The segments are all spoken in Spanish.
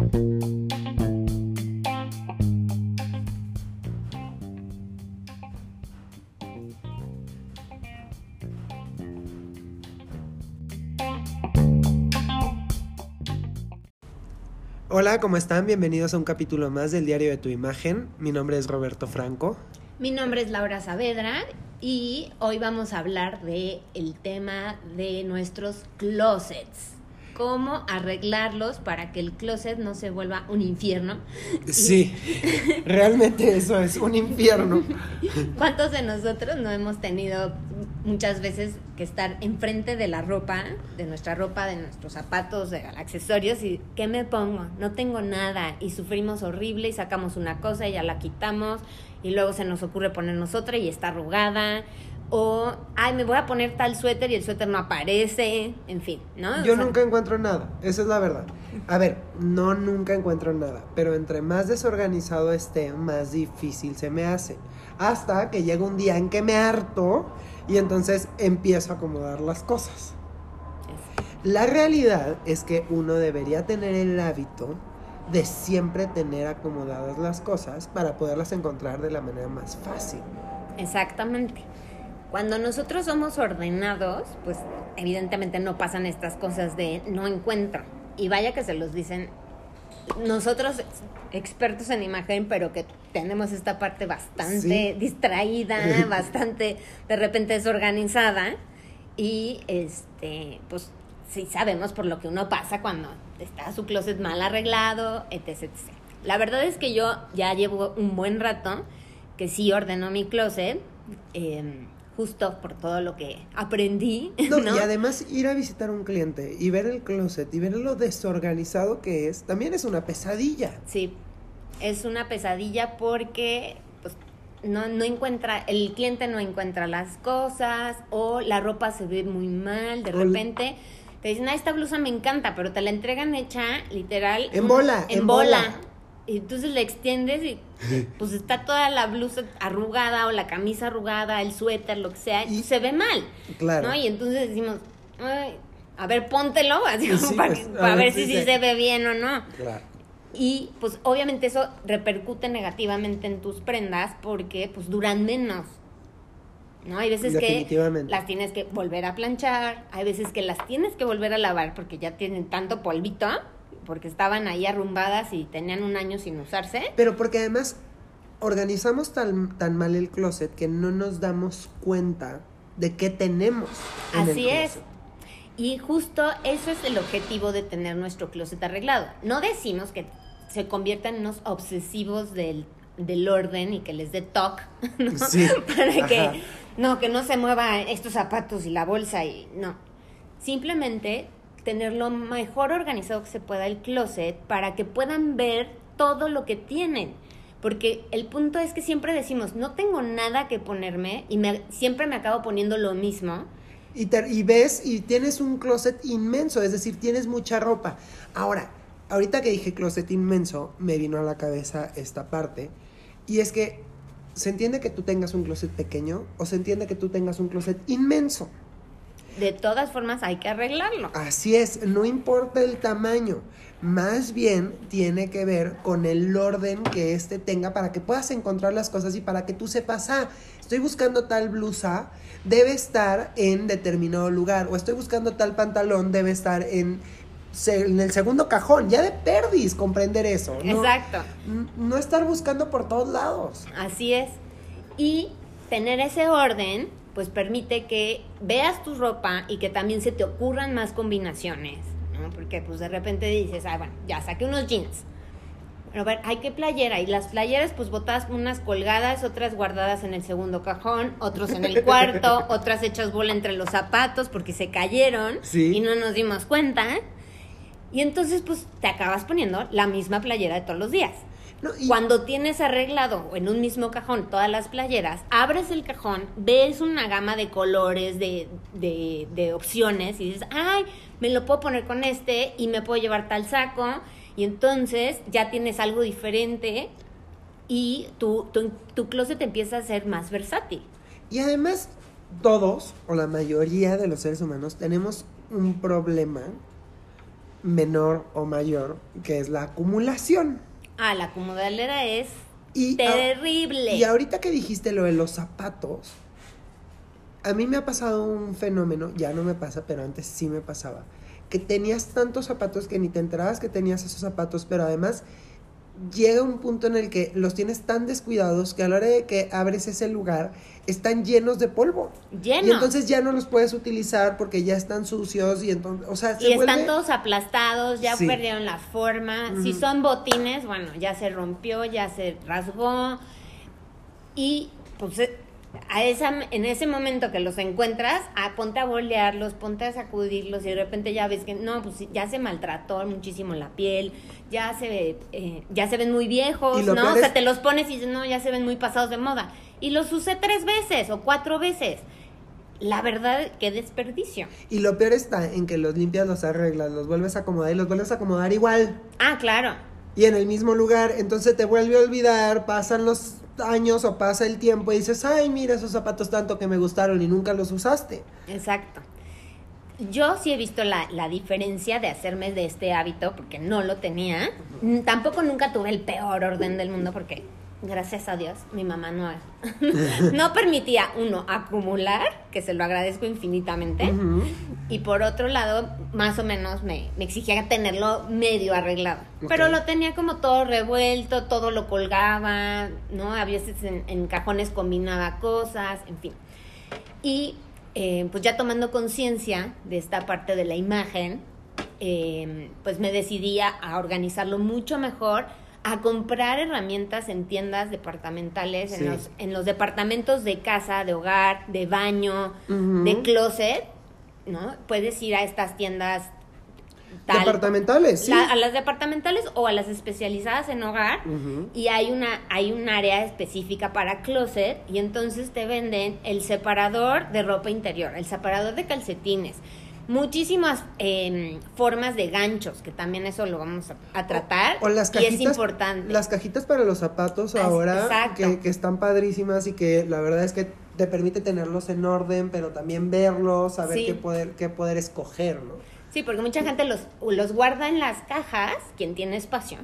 Hola, ¿cómo están? Bienvenidos a un capítulo más del Diario de tu Imagen. Mi nombre es Roberto Franco. Mi nombre es Laura Saavedra y hoy vamos a hablar de el tema de nuestros closets. Cómo arreglarlos para que el closet no se vuelva un infierno. Sí, realmente eso es un infierno. ¿Cuántos de nosotros no hemos tenido muchas veces que estar enfrente de la ropa, de nuestra ropa, de nuestros zapatos, de accesorios y ¿qué me pongo? No tengo nada y sufrimos horrible y sacamos una cosa y ya la quitamos y luego se nos ocurre ponernos otra y está arrugada o ay, me voy a poner tal suéter y el suéter no aparece, en fin, ¿no? Yo nunca encuentro nada, esa es la verdad. A ver, no nunca encuentro nada, pero entre más desorganizado esté, más difícil se me hace. Hasta que llega un día en que me harto y entonces empiezo a acomodar las cosas. La realidad es que uno debería tener el hábito de siempre tener acomodadas las cosas para poderlas encontrar de la manera más fácil. Exactamente. Cuando nosotros somos ordenados, pues evidentemente no pasan estas cosas de no encuentro. Y vaya que se los dicen nosotros expertos en imagen, pero que tenemos esta parte bastante distraída, bastante de repente desorganizada y este, pues sí sabemos por lo que uno pasa cuando está su closet mal arreglado, etc, La verdad es que yo ya llevo un buen rato que sí ordeno mi closet. Eh, justo por todo lo que aprendí. No, Y además ir a visitar un cliente y ver el closet y ver lo desorganizado que es, también es una pesadilla. Sí, es una pesadilla porque pues, no, no encuentra, el cliente no encuentra las cosas o la ropa se ve muy mal, de repente... Te dicen, ah, esta blusa me encanta, pero te la entregan hecha literal. En bola. En, bola. Y entonces le extiendes y pues está toda la blusa arrugada o la camisa arrugada, el suéter, lo que sea, y se ve mal. Claro. ¿no? Y entonces decimos, a ver, póntelo, así pues para, pues, ver si, sí se ve bien o no. Claro. Y pues obviamente eso repercute negativamente en tus prendas porque pues duran menos. ¿No? Hay veces que las tienes que volver a planchar, hay veces que las tienes que volver a lavar porque ya tienen tanto polvito porque estaban ahí arrumbadas y tenían un año sin usarse. Pero porque además organizamos tan, tan mal el closet que no nos damos cuenta de qué tenemos. Así es. Y justo eso es el objetivo de tener nuestro closet arreglado. No decimos que se conviertan en unos obsesivos del, del orden y que les dé toque, ¿no? Para que no, que no se muevan estos zapatos y la bolsa y no. Simplemente tener lo mejor organizado que se pueda el closet para que puedan ver todo lo que tienen. Porque el punto es que siempre decimos, no tengo nada que ponerme y me, siempre me acabo poniendo lo mismo. Y, y ves y tienes un closet inmenso, es decir, tienes mucha ropa. Ahora, ahorita que dije closet inmenso, me vino a la cabeza esta parte. Y es que se entiende que tú tengas un closet pequeño o se entiende que tú tengas un closet inmenso de todas formas hay que arreglarlo. Así es, no importa el tamaño, más bien tiene que ver con el orden que éste tenga para que puedas encontrar las cosas y para que tú sepas, ah, estoy buscando tal blusa, debe estar en determinado lugar, o estoy buscando tal pantalón, debe estar en en el segundo cajón, ya de perdis comprender eso. Exacto. No estar buscando por todos lados. Así es. Y tener ese orden pues permite que veas tu ropa y que también se te ocurran más combinaciones, ¿no? Porque pues de repente dices, ah, bueno, ya saqué unos jeans. Pero a ver, hay que playera. Y las playeras, pues botas unas colgadas, otras guardadas en el segundo cajón, otros en el cuarto, otras hechas bola entre los zapatos porque se cayeron y no nos dimos cuenta. Y entonces, pues te acabas poniendo la misma playera de todos los días. Cuando tienes arreglado en un mismo cajón todas las playeras, abres el cajón, ves una gama de colores, de, de, opciones y dices, ay, me lo puedo poner con este y me puedo llevar tal saco. Y entonces ya tienes algo diferente y tu, tu, tu closet empieza a ser más versátil. Y además, todos o la mayoría de los seres humanos tenemos un problema menor o mayor, que es la acumulación. Ah, la acumuladera es Y, terrible. y ahorita que dijiste lo de los zapatos, a mí me ha pasado un fenómeno, ya no me pasa, pero antes sí me pasaba, que tenías tantos zapatos que ni te enterabas que tenías esos zapatos, pero además llega un punto en el que los tienes tan descuidados que a la hora de que abres ese lugar están llenos de polvo. Lleno. Y entonces ya no los puedes utilizar porque ya están sucios y entonces, o sea, se y están todos aplastados, ya Sí. perdieron la forma. Si son botines, bueno, ya se rompió, ya se rasgó. Y pues eh, a esa, en ese momento que los encuentras, ponte a bolearlos, ponte a sacudirlos y de repente ya ves que no, pues ya se maltrató muchísimo la piel, ya se ve, eh, ya se ven muy viejos, ¿no? O sea, es- te los pones y no, ya se ven muy pasados de moda. Y los usé tres veces o cuatro veces. La verdad, qué desperdicio. Y lo peor está en que los limpias, los arreglas, los vuelves a acomodar y los vuelves a acomodar igual. Ah, claro. Y en el mismo lugar, entonces te vuelve a olvidar, pasan los años o pasa el tiempo y dices, ay, mira esos zapatos tanto que me gustaron y nunca los usaste. Exacto. Yo sí he visto la, la diferencia de hacerme de este hábito porque no lo tenía. Tampoco nunca tuve el peor orden del mundo porque, gracias a Dios, mi mamá no, no permitía, uno, acumular, que se lo agradezco infinitamente, y por otro lado, más o menos me, me exigía tenerlo medio arreglado. Pero lo tenía como todo revuelto, todo lo colgaba, ¿no? A veces en, en cajones combinaba cosas, en fin. Y eh, pues ya tomando conciencia de esta parte de la imagen, eh, pues me decidí a, a organizarlo mucho mejor, a comprar herramientas en tiendas departamentales, Sí. en, los, en los departamentos de casa, de hogar, de baño, de closet, ¿no? Puedes ir a estas tiendas tal- Departamentales, sí. la- a las departamentales o a las especializadas en hogar y hay una hay un área específica para closet y entonces te venden el separador de ropa interior, el separador de calcetines, muchísimas em, formas de ganchos que también eso lo vamos a, a tratar O las y cajitas, es importante. Las cajitas para los zapatos ahora, que, que están padrísimas y que la verdad es que te permite tenerlos en orden, pero también verlos, saber Sí. qué poder, qué poder escoger, ¿no? Sí, porque mucha gente los, los guarda en las cajas, quien tiene espacio,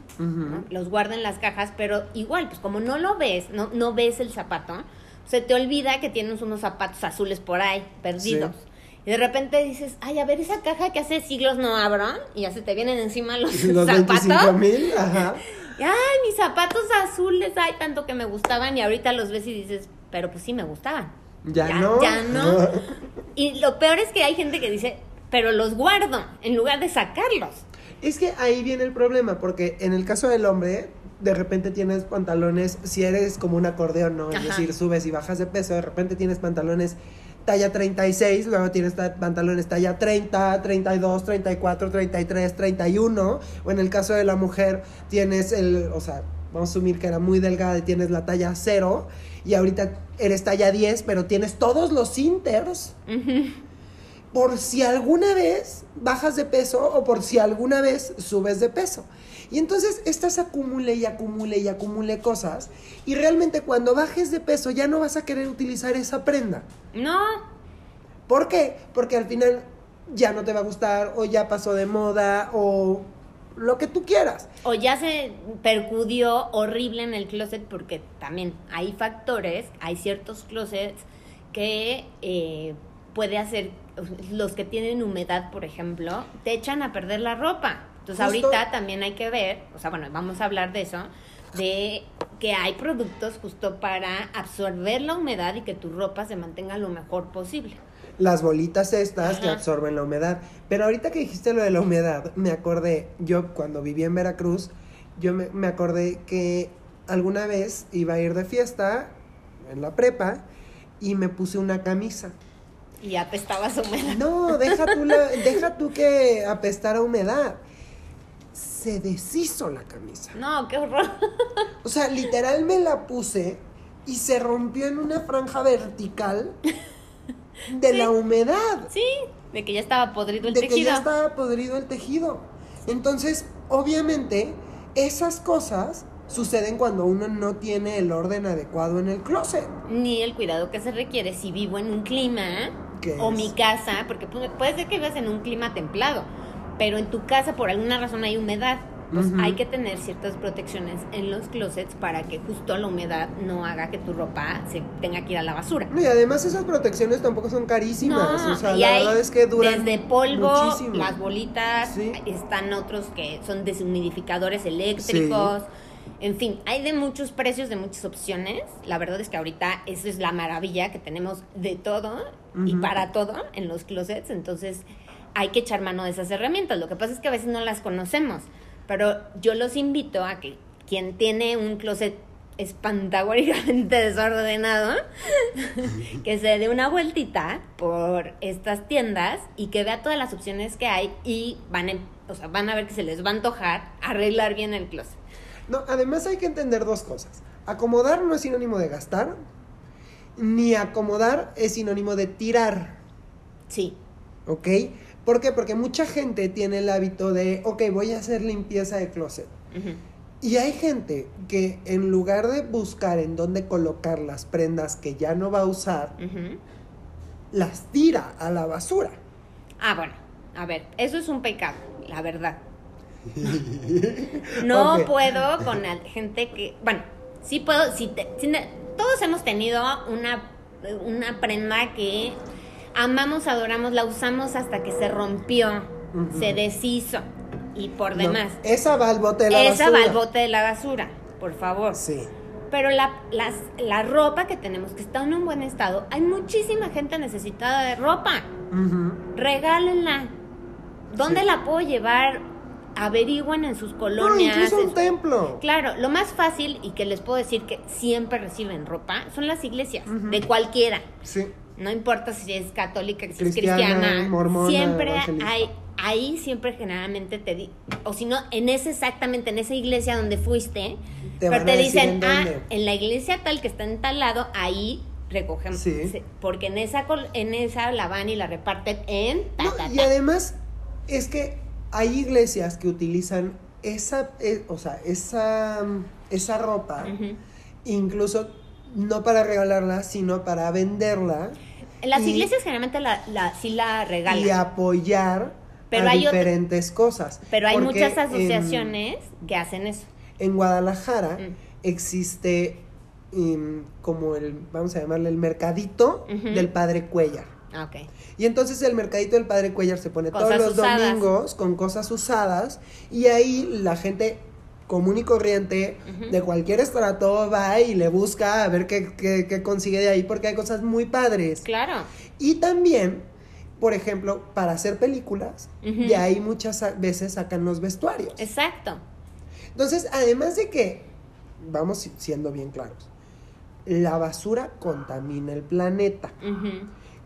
los guarda en las cajas, pero igual, pues como no lo ves, no, no ves el zapato, se te olvida que tienes unos zapatos azules por ahí, perdidos. Sí. Y de repente dices, ay, a ver, esa caja que hace siglos no abro, y ya se te vienen encima los, Los zapatos. 25 mil, ajá. Y, ay, mis zapatos azules, ay, tanto que me gustaban, y ahorita los ves y dices, pero pues sí me gustaban. Ya, Ya- no. ya no. Y lo peor es que hay gente que dice, pero los guardo, en lugar de sacarlos. Es que ahí viene el problema, porque en el caso del hombre, de repente tienes pantalones, si eres como un acordeón, ¿no? Es Ajá. decir, subes y bajas de peso, de repente tienes pantalones talla 36, luego tienes ta- pantalones talla 30, 32, 34, 33, 31, o en el caso de la mujer tienes el, o sea, vamos a asumir que era muy delgada y tienes la talla 0, y ahorita eres talla 10, pero tienes todos los inters. Por si alguna vez bajas de peso o por si alguna vez subes de peso. Y entonces estás acumule y acumule y acumule cosas y realmente cuando bajes de peso ya no vas a querer utilizar esa prenda. No, ¿Por qué? Porque al final ya no te va a gustar o ya pasó de moda o lo que tú quieras. o ya se percudió horrible en el closet porque también hay factores, hay ciertos closets que eh, puede hacer, los que tienen humedad, por ejemplo, te echan a perder la ropa. Entonces Justo- ahorita también hay que ver, o sea, bueno, vamos a hablar de eso, de que hay productos justo para absorber la humedad y que tu ropa se mantenga lo mejor posible. Las bolitas estas que absorben la humedad. Pero ahorita que dijiste lo de la humedad, me acordé, yo cuando viví en Veracruz, yo me, me acordé que alguna vez iba a ir de fiesta en la prepa y me puse una camisa. Y apestabas humedad. No, deja tú, la- deja tú que apestara humedad. Se deshizo la camisa. No, qué horror. O sea, literal me la puse y se rompió en una franja vertical de la humedad. Sí, de que ya estaba podrido el de que tejido. ya estaba podrido el tejido. Entonces, obviamente, esas cosas suceden cuando uno no tiene el orden adecuado en el closet. Ni el cuidado que se requiere si vivo en un clima ¿Qué o es? mi casa, porque pu- puede ser que vivas en un clima templado, pero en tu casa por alguna razón hay humedad. Pues hay que tener ciertas protecciones en los closets para que justo la humedad no haga que tu ropa se tenga que ir a la basura. y además esas protecciones tampoco son carísimas. o sea, la verdad es que duran Desde polvo, las bolitas, están otros que son deshumidificadores eléctricos. En fin, hay de muchos precios, de muchas opciones. La verdad es que ahorita eso es la maravilla que tenemos de todo y para todo en los closets. Entonces hay que echar mano de esas herramientas. Lo que pasa es que a veces no las conocemos. Pero yo los invito a que quien tiene un closet espantagóricamente desordenado, que se dé una vueltita por estas tiendas y que vea todas las opciones que hay y van, o sea, van a ver que se les va a antojar arreglar bien el closet. No, además hay que entender dos cosas. Acomodar no es sinónimo de gastar, ni acomodar es sinónimo de tirar. Sí. ¿Ok? ¿Por qué? Porque mucha gente tiene el hábito de, ok, voy a hacer limpieza de closet. Y hay gente que en lugar de buscar en dónde colocar las prendas que ya no va a usar, las tira a la basura. Ah, bueno, a ver, eso es un pecado, la verdad. no puedo con la gente que, bueno, sí puedo, si, todos hemos tenido una, una prenda que amamos, adoramos, la usamos hasta que se rompió, se deshizo y por demás. esa va al bote de la basura. Esa va al bote de la basura, por favor. Sí. Pero la, la ropa que tenemos, que está en un buen estado, hay muchísima gente necesitada de ropa. Regálenla. ¿Dónde la puedo llevar? Averigüen en sus colonias. No, incluso un templo. Claro, lo más fácil y que les puedo decir que siempre reciben ropa son las iglesias, de cualquiera. Sí no importa si es católica, si es cristiana, siempre hay, ahí siempre generalmente te di, o si no, en ese exactamente, en esa iglesia donde fuiste, pero te dicen, ah, en la iglesia tal que está en tal lado, ahí recogemos. Porque en esa, en esa la van y la reparten en... Y además es que hay iglesias que utilizan esa, eh, o sea, esa, esa ropa, incluso no para regalarla, sino para venderla. En las iglesias generalmente la, la, sí la regalan. Y apoyar pero hay diferentes cosas. Pero hay muchas asociaciones que hacen eso. En Guadalajara mm. existe em, como el, vamos a llamarle el mercadito del Padre Cuellar. Ah, okay. Y entonces el mercadito del Padre Cuellar se pone todos los domingos con cosas usadas y ahí la gente común y corriente de cualquier estrato va y le busca a ver qué, qué, consigue de ahí porque hay cosas muy padres. Claro. Y también, por ejemplo, para hacer películas, de ahí muchas veces sacan los vestuarios. Exacto. Entonces, además de que, vamos siendo bien claros, la basura contamina el planeta.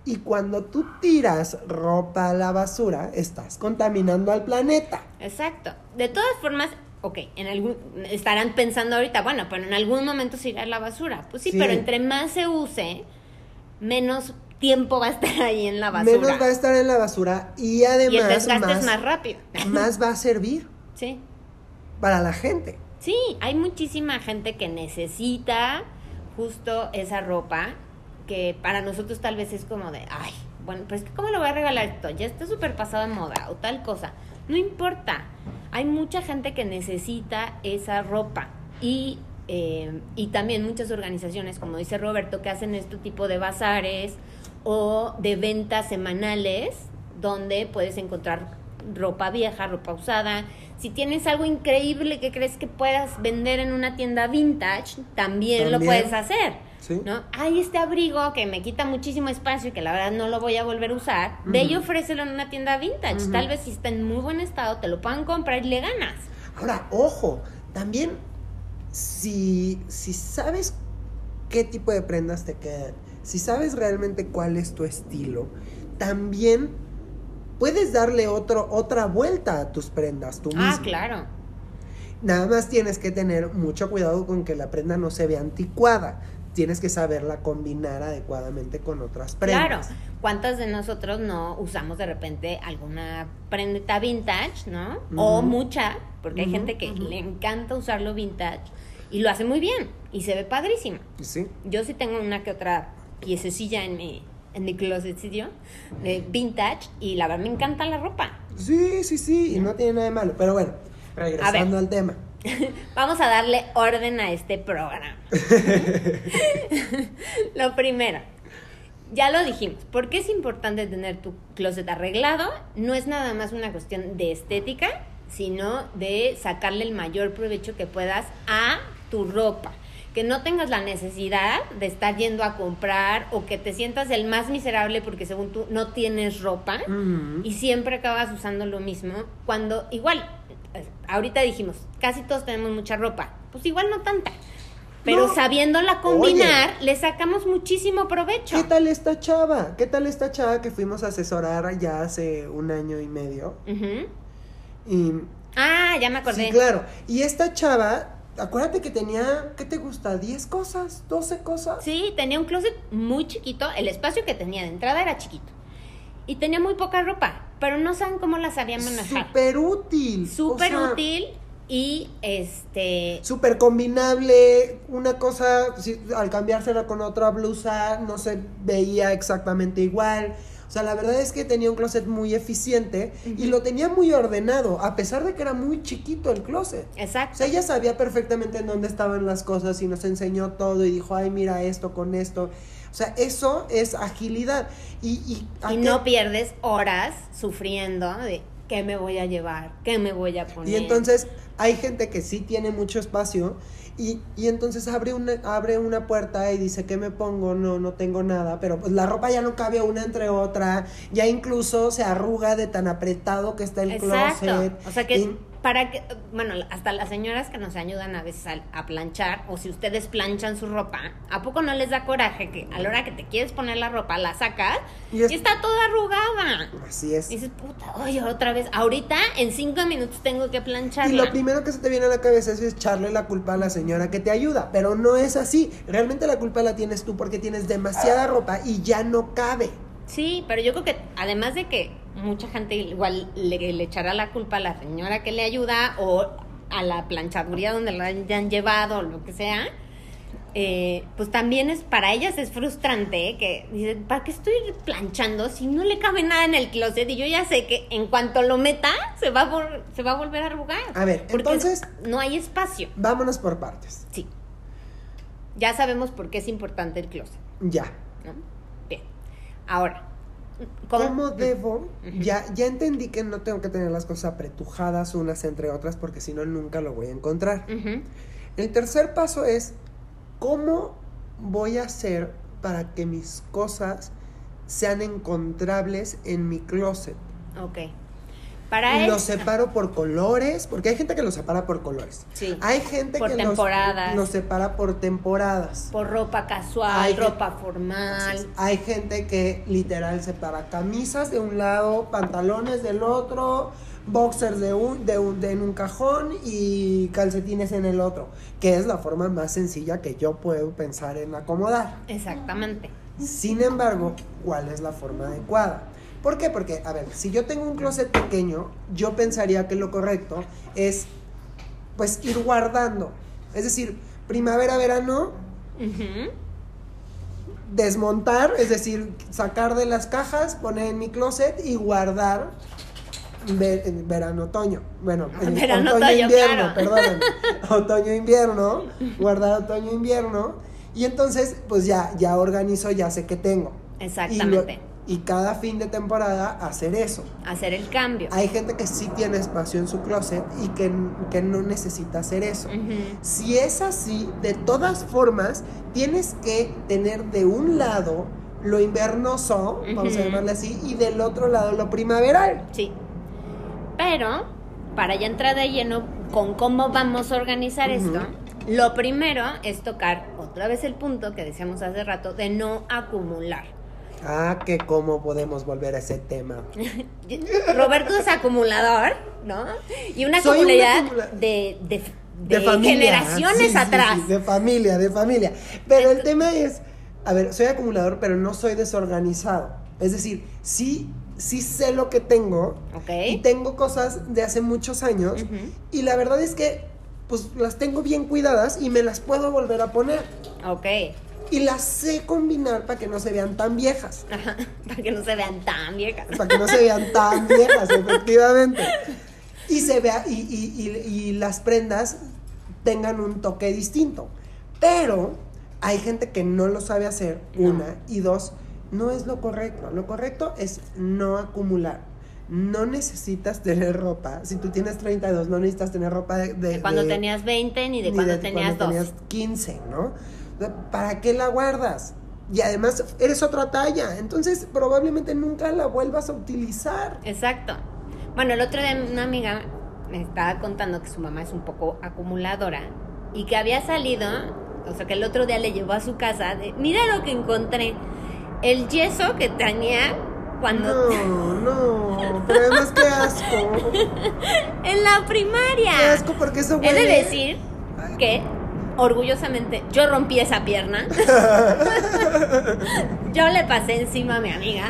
Y cuando tú tiras ropa a la basura, estás contaminando al planeta. Exacto. De todas formas, ok, en algún, estarán pensando ahorita, bueno, pero en algún momento se irá a la basura. Pues sí, pero entre más se use, menos tiempo va a estar ahí en la basura. Menos va a estar en la basura y además... Y el desgaste es más rápido. Más va a servir. Sí. Para la gente. Sí, hay muchísima gente que necesita justo esa ropa que para nosotros tal vez es como de, ay, bueno, pues ¿cómo lo voy a regalar esto? Ya está súper pasado de moda o tal cosa. No importa hay mucha gente que necesita esa ropa y, eh, y también muchas organizaciones, como dice Roberto, que hacen este tipo de bazares o de ventas semanales donde puedes encontrar ropa vieja, ropa usada. Si tienes algo increíble que crees que puedas vender en una tienda vintage, también, lo puedes hacer. ¿No? Hay este abrigo que me quita muchísimo espacio y que la verdad no lo voy a volver a usar. Ve y ofrécelo en una tienda vintage. Tal vez si está en muy buen estado, te lo puedan comprar y le ganas. Ahora, ojo, también si, si sabes qué tipo de prendas te quedan, si sabes realmente cuál es tu estilo, también puedes darle otro, otra vuelta a tus prendas tú ah, mismo. Ah, claro. Nada más tienes que tener mucho cuidado con que la prenda no se vea anticuada tienes que saberla combinar adecuadamente con otras prendas. Claro, ¿cuántas de nosotros no usamos de repente alguna prenda vintage, no? O mucha, porque hay gente que le encanta usarlo vintage y lo hace muy bien y se ve padrísimo. Sí. Yo sí tengo una que otra piececilla en mi en mi closet de vintage y la verdad me encanta la ropa. Sí, sí, sí, y no tiene nada de malo. Pero bueno, regresando al tema. Vamos a darle orden a este programa. lo primero, ya lo dijimos, ¿por qué es importante tener tu closet arreglado? No es nada más una cuestión de estética, sino de sacarle el mayor provecho que puedas a tu ropa. Que no tengas la necesidad de estar yendo a comprar o que te sientas el más miserable porque según tú no tienes ropa y siempre acabas usando lo mismo. Cuando igual, ahorita dijimos, casi todos tenemos mucha ropa, pues igual no tanta. Pero sabiéndola combinar, le sacamos muchísimo provecho. ¿Qué tal esta chava? ¿Qué tal esta chava que fuimos a asesorar ya hace un año y medio? Y. Ah, ya me acordé. Sí, claro. Y esta chava, acuérdate que tenía, ¿qué te gusta? ¿10 cosas? ¿12 cosas? Sí, tenía un closet muy chiquito. El espacio que tenía de entrada era chiquito. Y tenía muy poca ropa. Pero no saben cómo la sabía manejar. Súper útil. Súper útil y este súper combinable una cosa al cambiársela con otra blusa no se veía exactamente igual o sea la verdad es que tenía un closet muy eficiente y lo tenía muy ordenado a pesar de que era muy chiquito el closet exacto o sea ella sabía perfectamente en dónde estaban las cosas y nos enseñó todo y dijo ay mira esto con esto o sea, eso es agilidad. Y, y, no pierdes horas sufriendo de qué me voy a llevar, qué me voy a poner. Y entonces hay gente que sí tiene mucho espacio y, y, entonces abre una, abre una puerta y dice, ¿qué me pongo? No, no tengo nada, pero pues la ropa ya no cabe una entre otra, ya incluso se arruga de tan apretado que está el Exacto. closet. O sea que para que, bueno, hasta las señoras que nos ayudan a veces a, planchar, o si ustedes planchan su ropa, ¿a poco no les da coraje que a la hora que te quieres poner la ropa, la sacas y, está toda arrugada? Así es. Y dices, puta, oye, otra vez, ahorita en cinco minutos tengo que plancharla. Y lo primero que se te viene a la cabeza es echarle la culpa a la señora que te ayuda, pero no es así. Realmente la culpa la tienes tú porque tienes demasiada ropa y ya no cabe. Sí, pero yo creo que además de que mucha gente igual le, echará la culpa a la señora que le ayuda o a la planchaduría donde la hayan llevado o lo que sea, eh, pues también es para ellas es frustrante que dicen, ¿para qué estoy planchando si no le cabe nada en el closet? Y yo ya sé que en cuanto lo meta, se va a, se va a volver a arrugar. A ver, entonces... No hay espacio. Vámonos por partes. Sí. Ya sabemos por qué es importante el closet. Ya. Bien. Ahora, ¿Cómo, debo? ya, ya entendí que no tengo que tener las cosas apretujadas unas entre otras porque si no nunca lo voy a encontrar. El tercer paso es, ¿cómo voy a hacer para que mis cosas sean encontrables en mi closet? Ok. Para los separo por colores, porque hay gente que los separa por colores. Sí. Hay gente por que temporadas. Los, separa por temporadas. Por ropa casual, hay ropa formal. Hay gente que literal separa camisas de un lado, pantalones del otro, boxers de un, de un, de en un cajón y calcetines en el otro, que es la forma más sencilla que yo puedo pensar en acomodar. Exactamente. Sin embargo, ¿cuál es la forma adecuada? ¿Por qué? Porque, a ver, si yo tengo un closet pequeño, yo pensaría que lo correcto es, pues, ir guardando. Es decir, primavera, verano, desmontar, es decir, sacar de las cajas, poner en mi closet y guardar verano, otoño. Bueno, verano, otoño, invierno, perdón. otoño, invierno, guardar otoño, invierno. Y entonces, pues ya, ya organizo, ya sé qué tengo. Exactamente y cada fin de temporada hacer eso. Hacer el cambio. Hay gente que sí tiene espacio en su closet y que, no necesita hacer eso. Si es así, de todas formas, tienes que tener de un lado lo invernoso, vamos a llamarle así, y del otro lado lo primaveral. Sí. Pero, para ya entrar de lleno con cómo vamos a organizar esto, lo primero es tocar otra vez el punto que decíamos hace rato de no acumular. Ah, que cómo podemos volver a ese tema. Roberto es acumulador, ¿no? Y una comunidad de, de, de, generaciones atrás. de familia, de familia. Pero el tema es, a ver, soy acumulador, pero no soy desorganizado. Es decir, sí, sí sé lo que tengo. Y tengo cosas de hace muchos años. Y la verdad es que, pues, las tengo bien cuidadas y me las puedo volver a poner. Ok. Y las sé combinar para que no se vean tan viejas. Ajá, para que no se vean tan viejas. Para que no se vean tan viejas, efectivamente. Y se vea, y, y- y- y las prendas tengan un toque distinto. Pero hay gente que no lo sabe hacer, No. una, y dos, no es lo correcto. Lo correcto es no acumular. No necesitas tener ropa. Si tú tienes 32, no necesitas tener ropa de... de- De cuando de- tenías 20 ni de ni cuando de tenías cuando 2. tenías 15, ¿no? ¿Para qué la guardas? Y además eres otra talla, entonces probablemente nunca la vuelvas a utilizar. Exacto. Bueno, el otro día una amiga me estaba contando que su mamá es un poco acumuladora y que había salido, o sea, que el otro día le llevó a su casa, de, mira lo que encontré, el yeso que tenía cuando No, no, pero además qué asco. en la primaria. Qué asco porque eso He de huele. decir que orgullosamente yo rompí esa pierna. yo le pasé encima a mi amiga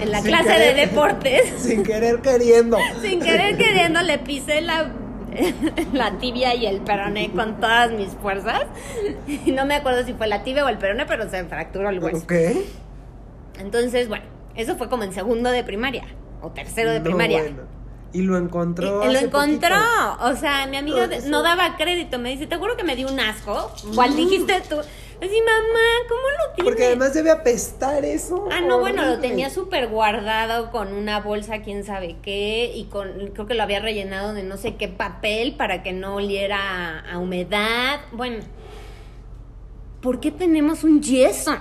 en la Sin clase querer. de deportes. Sin querer queriendo. Sin querer queriendo le pisé la, la tibia y el peroné con todas mis fuerzas. Y no me acuerdo si fue la tibia o el peroné, pero se fracturó el hueso. ¿Ok? Entonces, bueno, eso fue como en segundo de primaria o tercero de No, primaria. bueno. Y lo encontró. y lo encontró. poquito. O sea, mi amigo No, daba crédito. Me dice, te juro que me dio un asco. ¿Cuál Mm. dijiste tú? Así, mamá, ¿cómo lo tienes? Porque además debe apestar eso. Ah, no, bueno, lo tenía súper guardado con una bolsa, quién sabe qué, y con, creo que lo había rellenado de no sé qué papel para que no oliera a, humedad. Bueno, ¿por qué tenemos un yeso?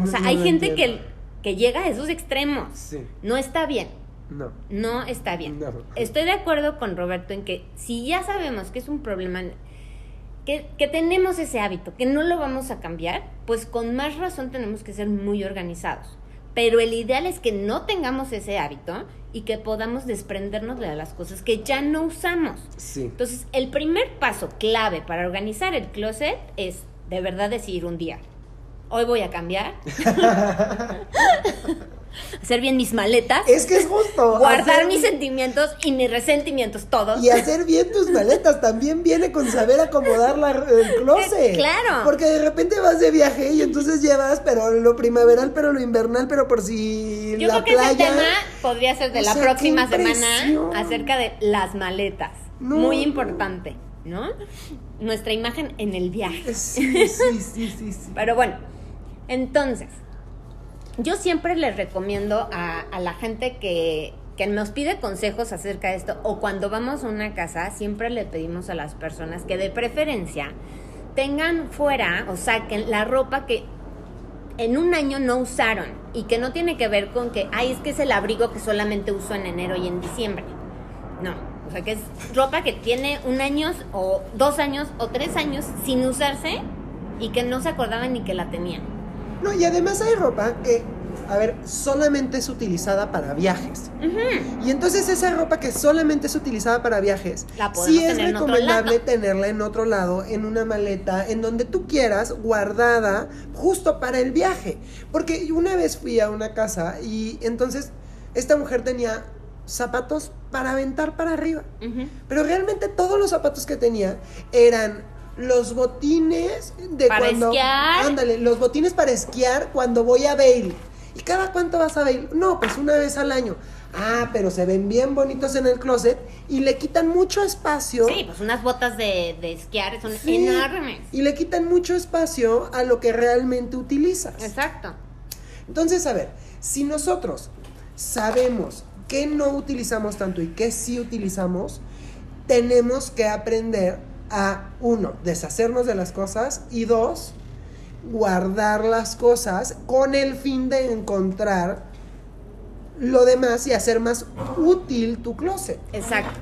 O sea, no hay gente que, que llega a esos extremos. Sí. No está bien. No. No está bien. No. Estoy de acuerdo con Roberto en que si ya sabemos que es un problema, que, que tenemos ese hábito, que no lo vamos a cambiar, pues con más razón tenemos que ser muy organizados. Pero el ideal es que no tengamos ese hábito y que podamos desprendernos de las cosas que ya no usamos. Sí. Entonces, el primer paso clave para organizar el closet es de verdad decidir un día. Hoy voy a cambiar. Hacer bien mis maletas. Es que es justo. guardar hacer- mis sentimientos y mis resentimientos todos. Y hacer bien tus maletas también viene con saber acomodar la, el closet. Claro. Porque de repente vas de viaje y entonces llevas, pero lo primaveral, pero lo invernal, pero por si Yo la creo que playa. ese tema podría ser de O la sea, próxima semana acerca de las maletas. No. Muy importante, ¿no? Nuestra imagen en el viaje. Sí, sí, sí, sí, sí. Pero bueno, entonces, yo siempre les recomiendo a, la gente que, que nos pide consejos acerca de esto, o cuando vamos a una casa, siempre le pedimos a las personas que de preferencia tengan fuera o saquen la ropa que en un año no usaron y que no tiene que ver con que, ay, es que es el abrigo que solamente uso en enero y en diciembre. No, o sea que es ropa que tiene un año o dos años o tres años sin usarse y que no se acordaban ni que la tenían. No, y además hay ropa que, a ver, solamente es utilizada para viajes. Y entonces esa ropa que solamente es utilizada para viajes, La sí es tener recomendable tenerla en otro lado, en una maleta, en donde tú quieras, guardada, justo para el viaje. Porque una vez fui a una casa y entonces esta mujer tenía zapatos para aventar para arriba. Pero realmente todos los zapatos que tenía eran los botines de Para cuando. esquiar. Ándale, los botines para esquiar cuando voy a Bale. ¿Y cada cuánto vas a Bale? No, pues una vez al año. Ah, pero se ven bien bonitos en el closet y le quitan mucho espacio. Sí, pues unas botas de, de esquiar son Sí, enormes. Y le quitan mucho espacio a lo que realmente utilizas. Exacto. Entonces, a ver, si nosotros sabemos que no utilizamos tanto y que sí utilizamos, tenemos que aprender a, uno, deshacernos de las cosas y dos, guardar las cosas con el fin de encontrar lo demás y hacer más útil tu closet. Exacto.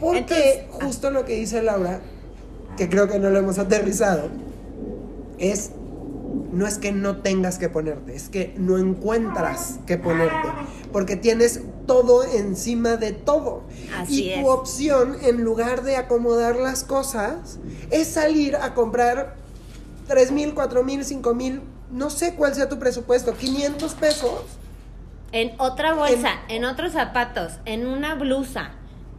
Porque Entonces, ah. justo lo que dice Laura, que creo que no lo hemos aterrizado, es no es que no tengas que ponerte, es que no encuentras que ponerte, porque tienes todo encima de todo. Así y es. tu opción, en lugar de acomodar las cosas, es salir a comprar 3 mil, 4 mil, 5 mil, no sé cuál sea tu presupuesto, 500 pesos En otra bolsa, en, otros zapatos, en una blusa.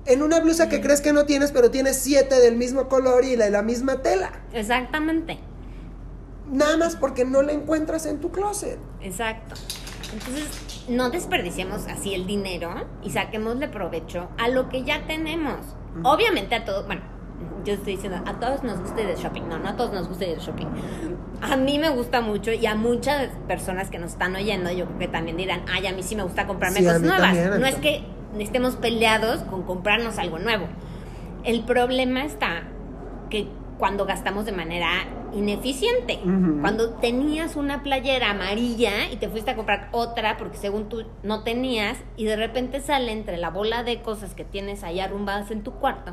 en una blusa que crees que no tienes, pero tienes siete del mismo color y de la misma tela. Exactamente. Nada más porque no la encuentras en tu closet. Exacto. Entonces, no desperdiciemos así el dinero y saquémosle provecho a lo que ya tenemos. Obviamente a todos, bueno, yo estoy diciendo, a todos nos gusta ir de shopping. No, no a todos nos gusta ir de shopping. A mí me gusta mucho y a muchas personas que nos están oyendo, yo creo que también dirán, ay, a mí sí me gusta comprarme Sí, cosas nuevas. también, no es que estemos peleados con comprarnos algo nuevo. El problema está que cuando gastamos de manera ineficiente, cuando tenías una playera amarilla y te fuiste a comprar otra porque según tú no tenías y de repente sale entre la bola de cosas que tienes ahí arrumbadas en tu cuarto,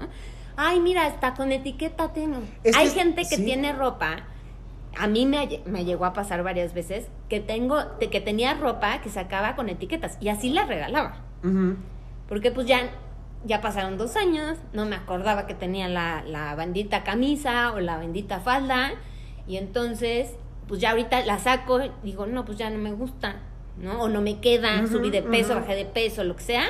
ay mira, está con etiqueta tengo. Es Hay que- gente que sí. tiene ropa, a mí me, me llegó a pasar varias veces que tengo, que tenía ropa que sacaba con etiquetas y así la regalaba. Porque pues ya, ya pasaron dos años, no me acordaba que tenía la, la bendita camisa o la bendita falda. Y entonces, pues ya ahorita la saco y digo, no, pues ya no me gusta, ¿no? O no me queda, subí de peso, bajé de peso, lo que sea,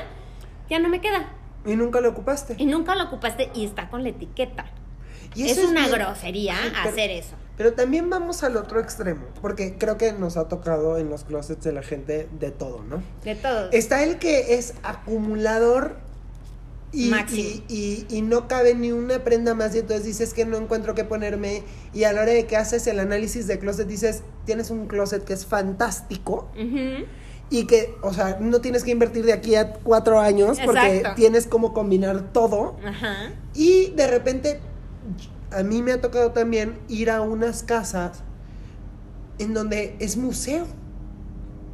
ya no me queda. Y nunca lo ocupaste. Y nunca lo ocupaste y está con la etiqueta. Y es una bien- grosería pero- hacer eso. Pero también vamos al otro extremo, porque creo que nos ha tocado en los closets de la gente de todo, ¿no? De todo. Está el que es acumulador y, Máximo. y, y- y no cabe ni una prenda más y entonces dices que no encuentro qué ponerme y a la hora de que haces el análisis de closet dices, tienes un closet que es fantástico Ujú. y que, o sea, no tienes que invertir de aquí a cuatro años porque tienes como combinar todo Ajá. y de repente, a mí me ha tocado también ir a unas casas en donde es museo.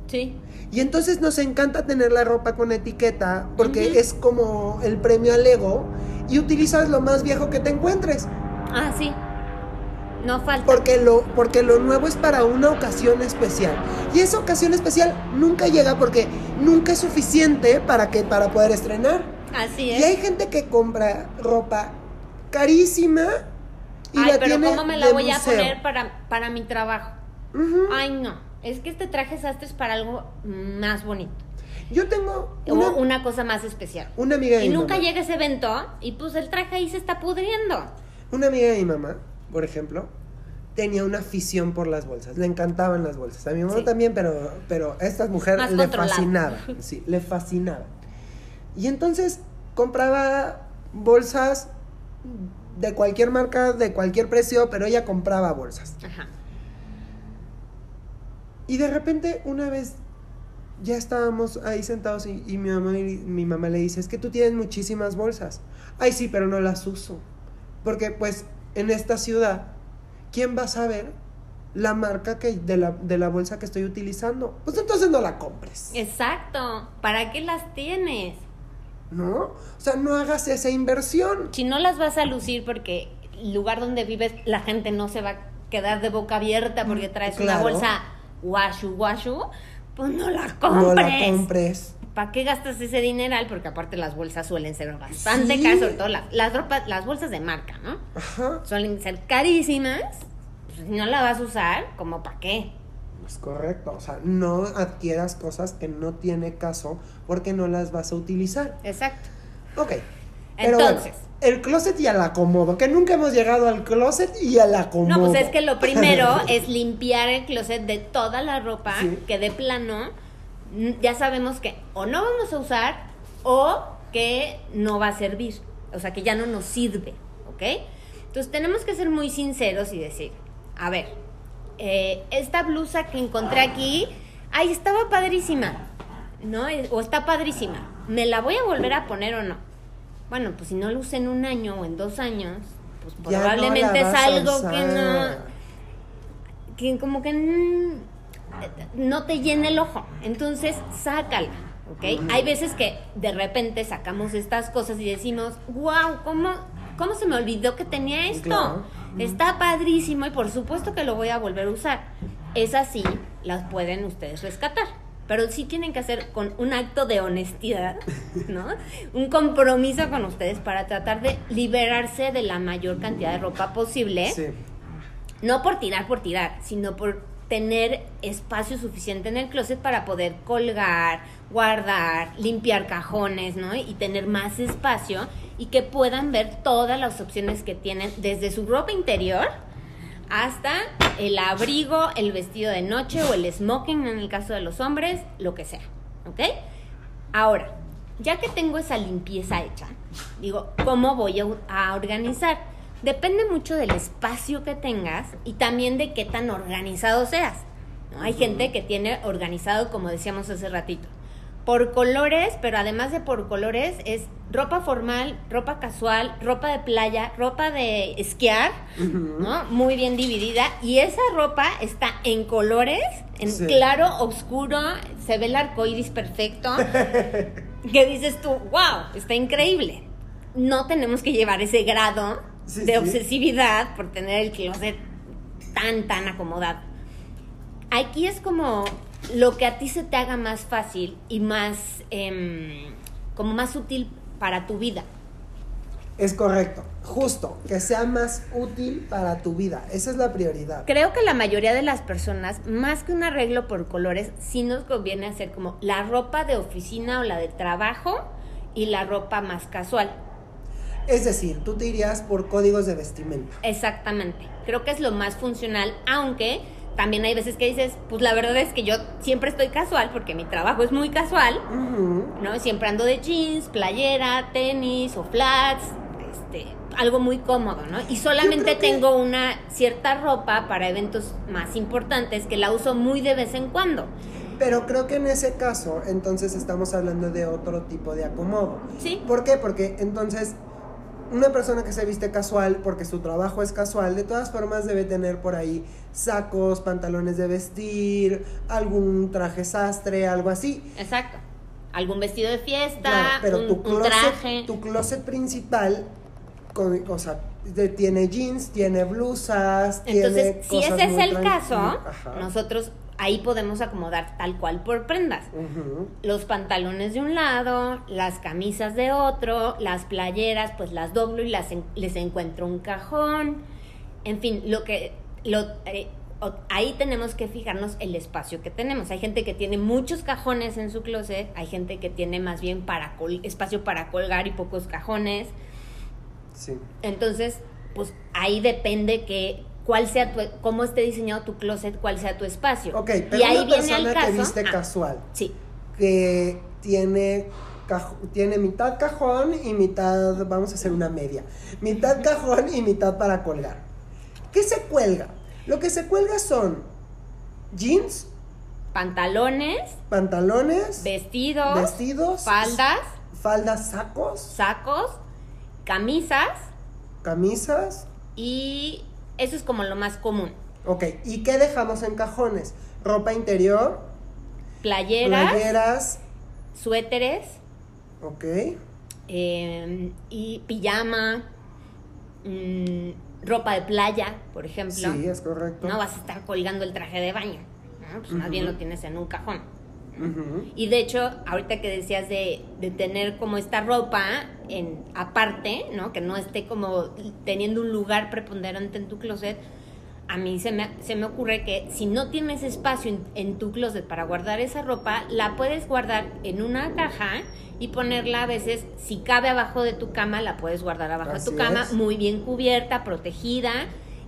Sí. Y entonces nos encanta tener la ropa con etiqueta porque es como el premio al ego y utilizas lo más viejo que te encuentres. Ah, sí. No falta. Porque lo, porque lo nuevo es para una ocasión especial. Y esa ocasión especial nunca llega porque nunca es suficiente para, que, para poder estrenar. Así Y es. hay gente que compra ropa carísima y Ay, la pero tiene ¿cómo me la voy a poner para, para mi trabajo? Ay, no. Es que este traje sastre es para algo más bonito. Yo tengo O una, cosa más especial. una amiga de Y mi nunca mamá. llega ese evento y pues el traje ahí se está pudriendo. Una amiga de mi mamá, por ejemplo, tenía una afición por las bolsas. Le encantaban las bolsas. A mi mamá Sí. también, pero, pero a esta mujer Más le fascinaba. Sí, le fascinaba. Y entonces compraba bolsas de cualquier marca, de cualquier precio, pero ella compraba bolsas. Ajá. Y de repente, una vez ya estábamos ahí sentados y, y mi, mamá, mi mamá le dice, es que tú tienes muchísimas bolsas. Ay, sí, pero no las uso. Porque pues en esta ciudad, ¿quién va a saber la marca que, de, la, de la bolsa que estoy utilizando? Pues entonces no la compres. Exacto. ¿Para qué las tienes? ¿No? O sea, no hagas esa inversión. Si no las vas a lucir porque el lugar donde vives la gente no se va a quedar de boca abierta porque traes una Mm, bolsa guashu guashu, pues no la compres. No la compres. ¿Para qué gastas ese dineral? Porque aparte las bolsas suelen ser bastante Sí. caras, sobre todo la- las ropas, las bolsas de marca, ¿no? Ajá. Suelen ser carísimas. Pues, si no la vas a usar, ¿como para qué? Es correcto. O sea, no adquieras cosas que no tiene caso porque no las vas a utilizar. Exacto. Ok. Pero bueno, Entonces. El closet y al acomodo, que nunca hemos llegado al closet y al acomodo. No, pues es que lo primero es limpiar el closet de toda la ropa Sí. que de plano ya sabemos que o no vamos a usar o que no va a servir. O sea, que ya no nos sirve, ¿ok? Entonces tenemos que ser muy sinceros y decir, a ver, eh, esta blusa que encontré aquí, ay, estaba padrísima, ¿no? Eh, O está padrísima. ¿Me la voy a volver a poner o no? Bueno, pues si no lo usé en un año o en dos años, pues Ya probablemente es algo que no que como que mm, no te llena el ojo. Entonces, sácala, ¿ok? Hay veces que de repente sacamos estas cosas y decimos, wow, ¿cómo, ¿cómo se me olvidó que tenía esto? Claro. Está padrísimo y por supuesto que lo voy a volver a usar. Esas sí las pueden ustedes rescatar. Pero sí tienen que hacer con un acto de honestidad, ¿no? Un compromiso con ustedes para tratar de liberarse de la mayor cantidad de ropa posible Sí. no por tirar por tirar, sino por tener espacio suficiente en el closet para poder colgar, guardar, limpiar cajones, ¿no? Y tener más espacio y que puedan ver todas las opciones que tienen desde su ropa interior hasta el abrigo, el vestido de noche o el smoking en el caso de los hombres, lo que sea. ¿Ok? Ahora, ya que tengo esa limpieza hecha, digo, ¿cómo voy a, organizar? Depende mucho del espacio que tengas y también de qué tan organizado seas. ¿no? Hay gente que tiene organizado, como decíamos hace ratito, por colores, pero además de por colores, es ropa formal, ropa casual, ropa de playa, ropa de esquiar, ¿no? Muy bien dividida. Y esa ropa está en colores, en Sí. claro, oscuro, se ve el arco iris perfecto. que dices tú, wow, está increíble. No tenemos que llevar ese grado Sí, de sí. obsesividad por tener el closet tan, tan acomodado. Aquí es como lo que a ti se te haga más fácil y más, em, como más útil para tu vida. Es correcto. Justo, que sea más útil para tu vida. Esa es la prioridad. Creo que la mayoría de las personas, más que un arreglo por colores, sí nos conviene hacer como la ropa de oficina o la de trabajo y la ropa más casual. Es decir, tú te irías por códigos de vestimenta. Exactamente. Creo que es lo más funcional, aunque también hay veces que dices, pues la verdad es que yo siempre estoy casual porque mi trabajo es muy casual. ¿no? Siempre ando de jeans, playera, tenis o flats, este, algo muy cómodo, ¿no? Y solamente que- tengo una cierta ropa para eventos más importantes que la uso muy de vez en cuando. Pero creo que en ese caso, entonces estamos hablando de otro tipo de acomodo. Sí. ¿Por qué? Porque entonces una persona que se viste casual porque su trabajo es casual, de todas formas debe tener por ahí sacos, pantalones de vestir, algún traje sastre, algo así. Exacto. Algún vestido de fiesta, Claro, pero un, tu un closet, traje. tu closet principal, con, o sea, de- tiene jeans, tiene blusas, Entonces, tiene si cosas ese es el caso, Ajá. nosotros ahí podemos acomodar tal cual por prendas. Los pantalones de un lado, las camisas de otro, las playeras, pues las doblo y las en- les encuentro un cajón. En fin, lo que lo, eh, ahí tenemos que fijarnos el espacio que tenemos. Hay gente que tiene muchos cajones en su closet, hay gente que tiene más bien para col- espacio para colgar y pocos cajones. Sí. Entonces, pues ahí depende que cuál sea tu cómo esté diseñado tu closet, cuál sea tu espacio. Ok, pero y ahí una viene persona al caso. que viste ah, casual, sí. que tiene, tiene mitad cajón y mitad, vamos a hacer una media, mitad cajón y mitad para colgar. ¿Qué se cuelga? Lo que se cuelga son jeans, Pantalones, pantalones, vestidos, vestidos, faldas, faldas, sacos, sacos, camisas camisas. y eso es como lo más común. Ok, ¿y qué dejamos en cajones? Ropa interior, Playeras, playeras, suéteres ok, eh, y pijama, mm, ropa de playa, por ejemplo. sí, es correcto. No vas a estar colgando el traje de baño. ¿no? Pues más bien lo tienes en un cajón. Y de hecho, ahorita que decías de, de tener como esta ropa en aparte, ¿no? Que no esté como teniendo un lugar preponderante en tu closet, a mí se me, se me ocurre que si no tienes espacio en, en tu closet para guardar esa ropa, la puedes guardar en una caja y ponerla a veces, si cabe abajo de tu cama, la puedes guardar abajo de tu cama, es. muy bien cubierta, protegida.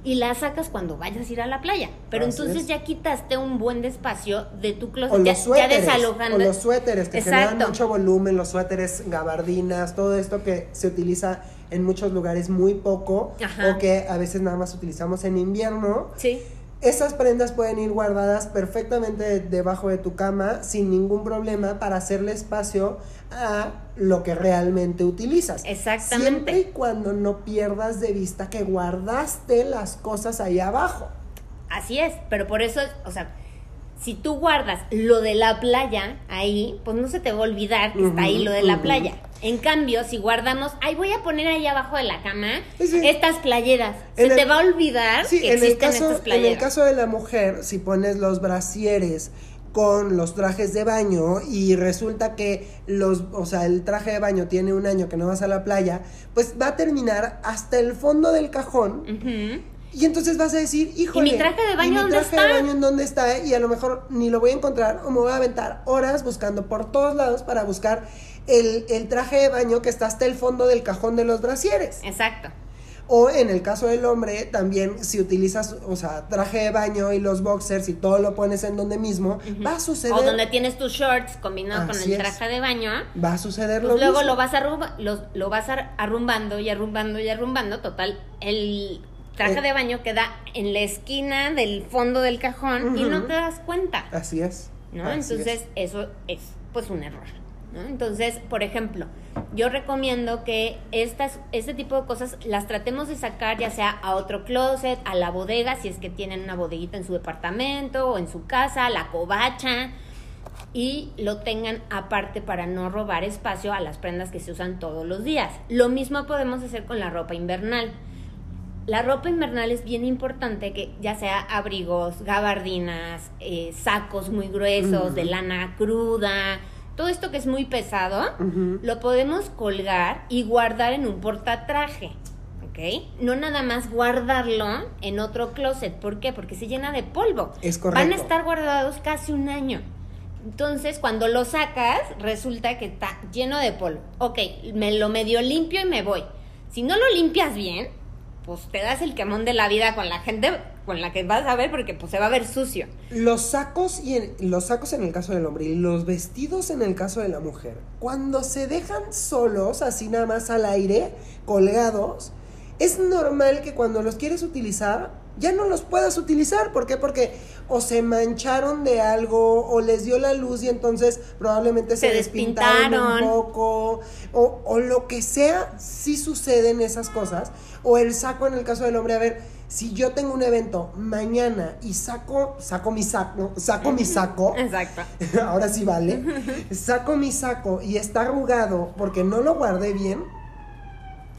Y la sacas cuando vayas a ir a la playa. Pero Así entonces es. ya quitaste un buen de espacio de tu closet. O ya, los suéteres, ya desalojando. o los suéteres que Exacto. generan mucho volumen, los suéteres gabardinas, todo esto que se utiliza en muchos lugares muy poco Ajá. o que a veces nada más utilizamos en invierno. Sí, Esas prendas pueden ir guardadas perfectamente debajo de tu cama sin ningún problema para hacerle espacio a lo que realmente utilizas. Exactamente. Siempre y cuando no pierdas de vista que guardaste las cosas ahí abajo. así es. Pero por eso, o sea, si tú guardas lo de la playa ahí, pues no se te va a olvidar que está ahí lo de la playa. En cambio, si guardamos, ay, voy a poner ahí abajo de la cama Sí. estas playeras. Se En el- te va a olvidar Sí, que en el, existen caso, estas en playeras. el caso de la mujer, si pones los brasieres con los trajes de baño y resulta que los, o sea, el traje de baño tiene un año que no vas a la playa, pues va a terminar hasta el fondo del cajón y entonces vas a decir, híjole, mi traje de baño ¿y mi dónde traje está?" de baño en dónde está? Y a lo mejor ni lo voy a encontrar o me voy a aventar horas buscando por todos lados para buscar el, el traje de baño que está hasta el fondo del cajón de los brasieres. Exacto. O en el caso del hombre, también si utilizas, o sea, traje de baño y los boxers y todo lo pones en donde mismo, va a suceder. O donde tienes tus shorts combinados con el es. traje de baño. Va a suceder Pues lo luego mismo. lo vas, arrumba- lo, lo vas ar- arrumbando y arrumbando y arrumbando. Total, el traje Eh. de baño queda en la esquina del fondo del cajón y no te das cuenta. Así es. ¿no? Así Entonces, es. eso es pues un error. ¿No? Entonces, por ejemplo, yo recomiendo que estas, este tipo de cosas las tratemos de sacar ya sea a otro closet, a la bodega, si es que tienen una bodeguita en su departamento o en su casa, la covacha, y lo tengan aparte para no robar espacio a las prendas que se usan todos los días. Lo mismo podemos hacer con la ropa invernal. La ropa invernal es bien importante que ya sea abrigos, gabardinas, eh, sacos muy gruesos, de lana cruda, todo esto que es muy pesado, lo podemos colgar y guardar en un portatraje. ¿Ok? No nada más guardarlo en otro closet. ¿Por qué? Porque se llena de polvo. Es Van correcto. a estar guardados casi un año. Entonces, cuando lo sacas, resulta que está lleno de polvo. Ok, me lo medio limpio y me voy. Si no lo limpias bien, pues te das el quemón de la vida con la gente con la que vas a ver porque pues se va a ver sucio. Los sacos y en- los sacos en el caso del hombre y los vestidos en el caso de la mujer, cuando se dejan solos, así nada más al aire, colgados, es normal que cuando los quieres utilizar ya no los puedas utilizar. ¿Por qué? Porque o se mancharon de algo o les dio la luz y entonces probablemente se, Se despintaron despintaron. un poco o, o lo que sea, sí suceden esas cosas. O el saco en el caso del hombre, a ver, si yo tengo un evento mañana y saco, saco mi saco, saco mi saco, Exacto. ahora sí vale, saco mi saco y está arrugado porque no lo guardé bien,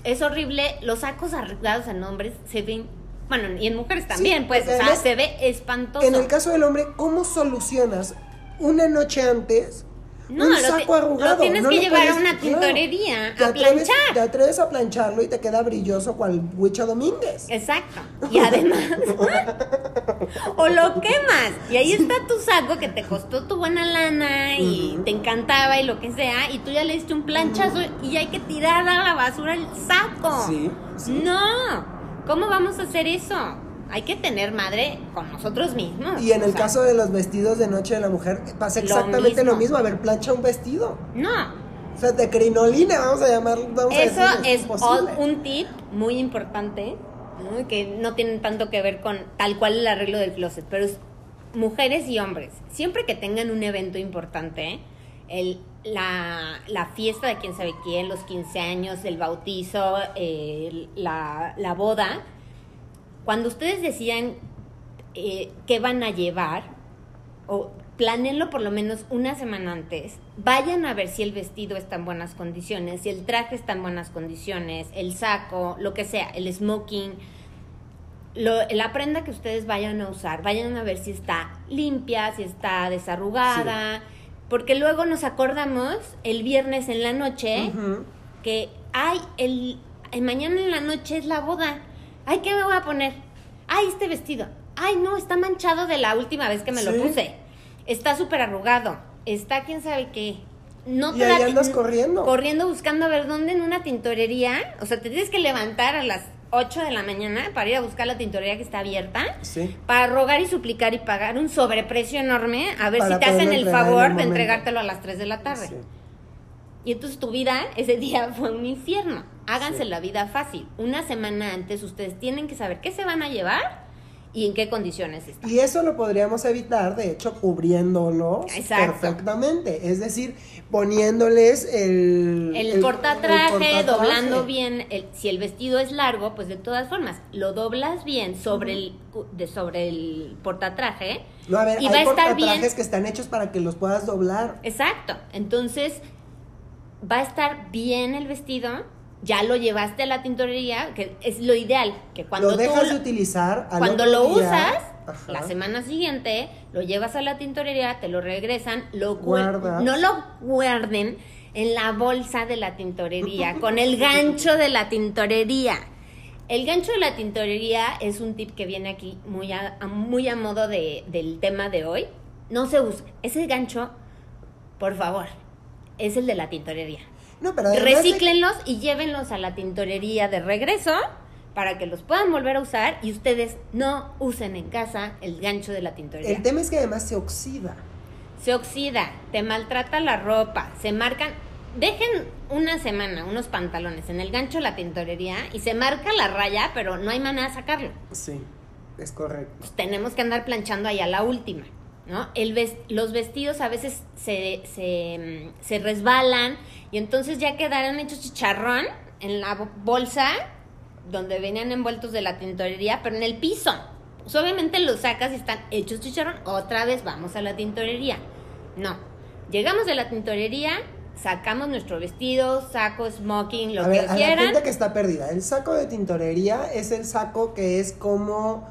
Es horrible. Los sacos arreglados en hombres se ven. Bueno, y en mujeres también, Sí, pues, o sea, se ve espantoso. en el caso del hombre, ¿cómo solucionas una noche antes No, un saco arrugado? lo tienes No que lo llevar a una claro. tintorería, Te a atreves- planchar. Te atreves a plancharlo y te queda brilloso cual Huicha Domínguez. Exacto. Y además, o lo quemas. Y ahí está tu saco que te costó tu buena lana y te encantaba y lo que sea. Y tú ya le diste un planchazo y hay que tirar a la basura el saco. Sí, sí. No. ¿Cómo vamos a hacer eso? Hay que tener madre con nosotros mismos. Y en el sea, caso de los vestidos de noche de la mujer, pasa Lo exactamente lo mismo. mismo. A ver, plancha un vestido. No. O sea, de crinolina, vamos a llamar. Vamos a Eso es un tip muy importante, ¿no? que no tiene tanto que ver con tal cual el arreglo del closet, pero es mujeres y hombres. Siempre que tengan un evento importante, el, la, la fiesta de quién sabe quién, los 15 años, el bautizo, la, la boda, cuando ustedes decían eh, qué van a llevar, o planeenlo por lo menos una semana antes, vayan a ver si el vestido está en buenas condiciones, si el traje está en buenas condiciones, el saco, lo que sea, el smoking, lo- la prenda que ustedes vayan a usar, vayan a ver si está limpia, si está desarrugada, porque luego nos acordamos el viernes en la noche que, ay, el, el mañana en la noche es la boda. Ay, ¿qué me voy a poner? Ay, este vestido. Ay, no, está manchado de la última vez que me Sí. lo puse. Está súper arrugado. Está quién sabe qué. No Y te ahí da- andas corriendo. Corriendo buscando a ver dónde en una tintorería. O sea, te tienes que levantar a las 8 de la mañana para ir a buscar la tintorería que está abierta. Sí. Para rogar y suplicar y pagar un sobreprecio enorme a ver Para si te hacen el favor de entregártelo a las 3 de la tarde. Sí. Y entonces tu vida ese día fue un infierno. Háganse Sí. la vida fácil. Una semana antes ustedes tienen que saber qué se van a llevar y en qué condiciones están. Y eso lo podríamos evitar, de hecho, cubriéndolos Exacto. perfectamente. Es decir, poniéndoles el... El, portatraje, el portatraje. doblando bien, el, si el vestido es largo, pues de todas formas, lo doblas bien sobre el de sobre el portatraje No, a ver, y hay va a estar portatrajes bien. que están hechos para que los puedas doblar. Exacto. Entonces, va a estar bien el vestido, ya lo llevaste a la tintorería, que es lo ideal, que cuando lo dejas de utilizar al Cuando otro lo día, usas, ajá, la semana siguiente, lo llevas a la tintorería, te lo regresan, lo guar- Guardas. no lo guarden en la bolsa de la tintorería, con el gancho de la tintorería. El gancho de la tintorería es un tip que viene aquí muy a, a- muy a modo de- del tema de hoy. No se usa. Ese gancho, por favor, es el de la tintorería. No, pero de- Recíclenlos y llévenlos a la tintorería de regreso para que los puedan volver a usar y ustedes no usen en casa el gancho de la tintorería. El tema es que además se oxida. Se oxida, te maltrata la ropa, se marcan. Dejen una semana unos pantalones en el gancho de la tintorería y se marca la raya, pero no hay manera de sacarlo. Sí, es correcto. Pues tenemos que andar planchando ahí a la última. ¿No? El ves- los vestidos a veces se, se, se resbalan y entonces ya quedaron hechos chicharrón en la bo- bolsa donde venían envueltos de la tintorería, pero en el piso. Pues obviamente los sacas y están hechos chicharrón, otra vez vamos a la tintorería. No, llegamos de la tintorería, sacamos nuestro vestido, saco, smoking, lo a ver, que a la quieran. gente que está perdida, el saco de tintorería es el saco que es como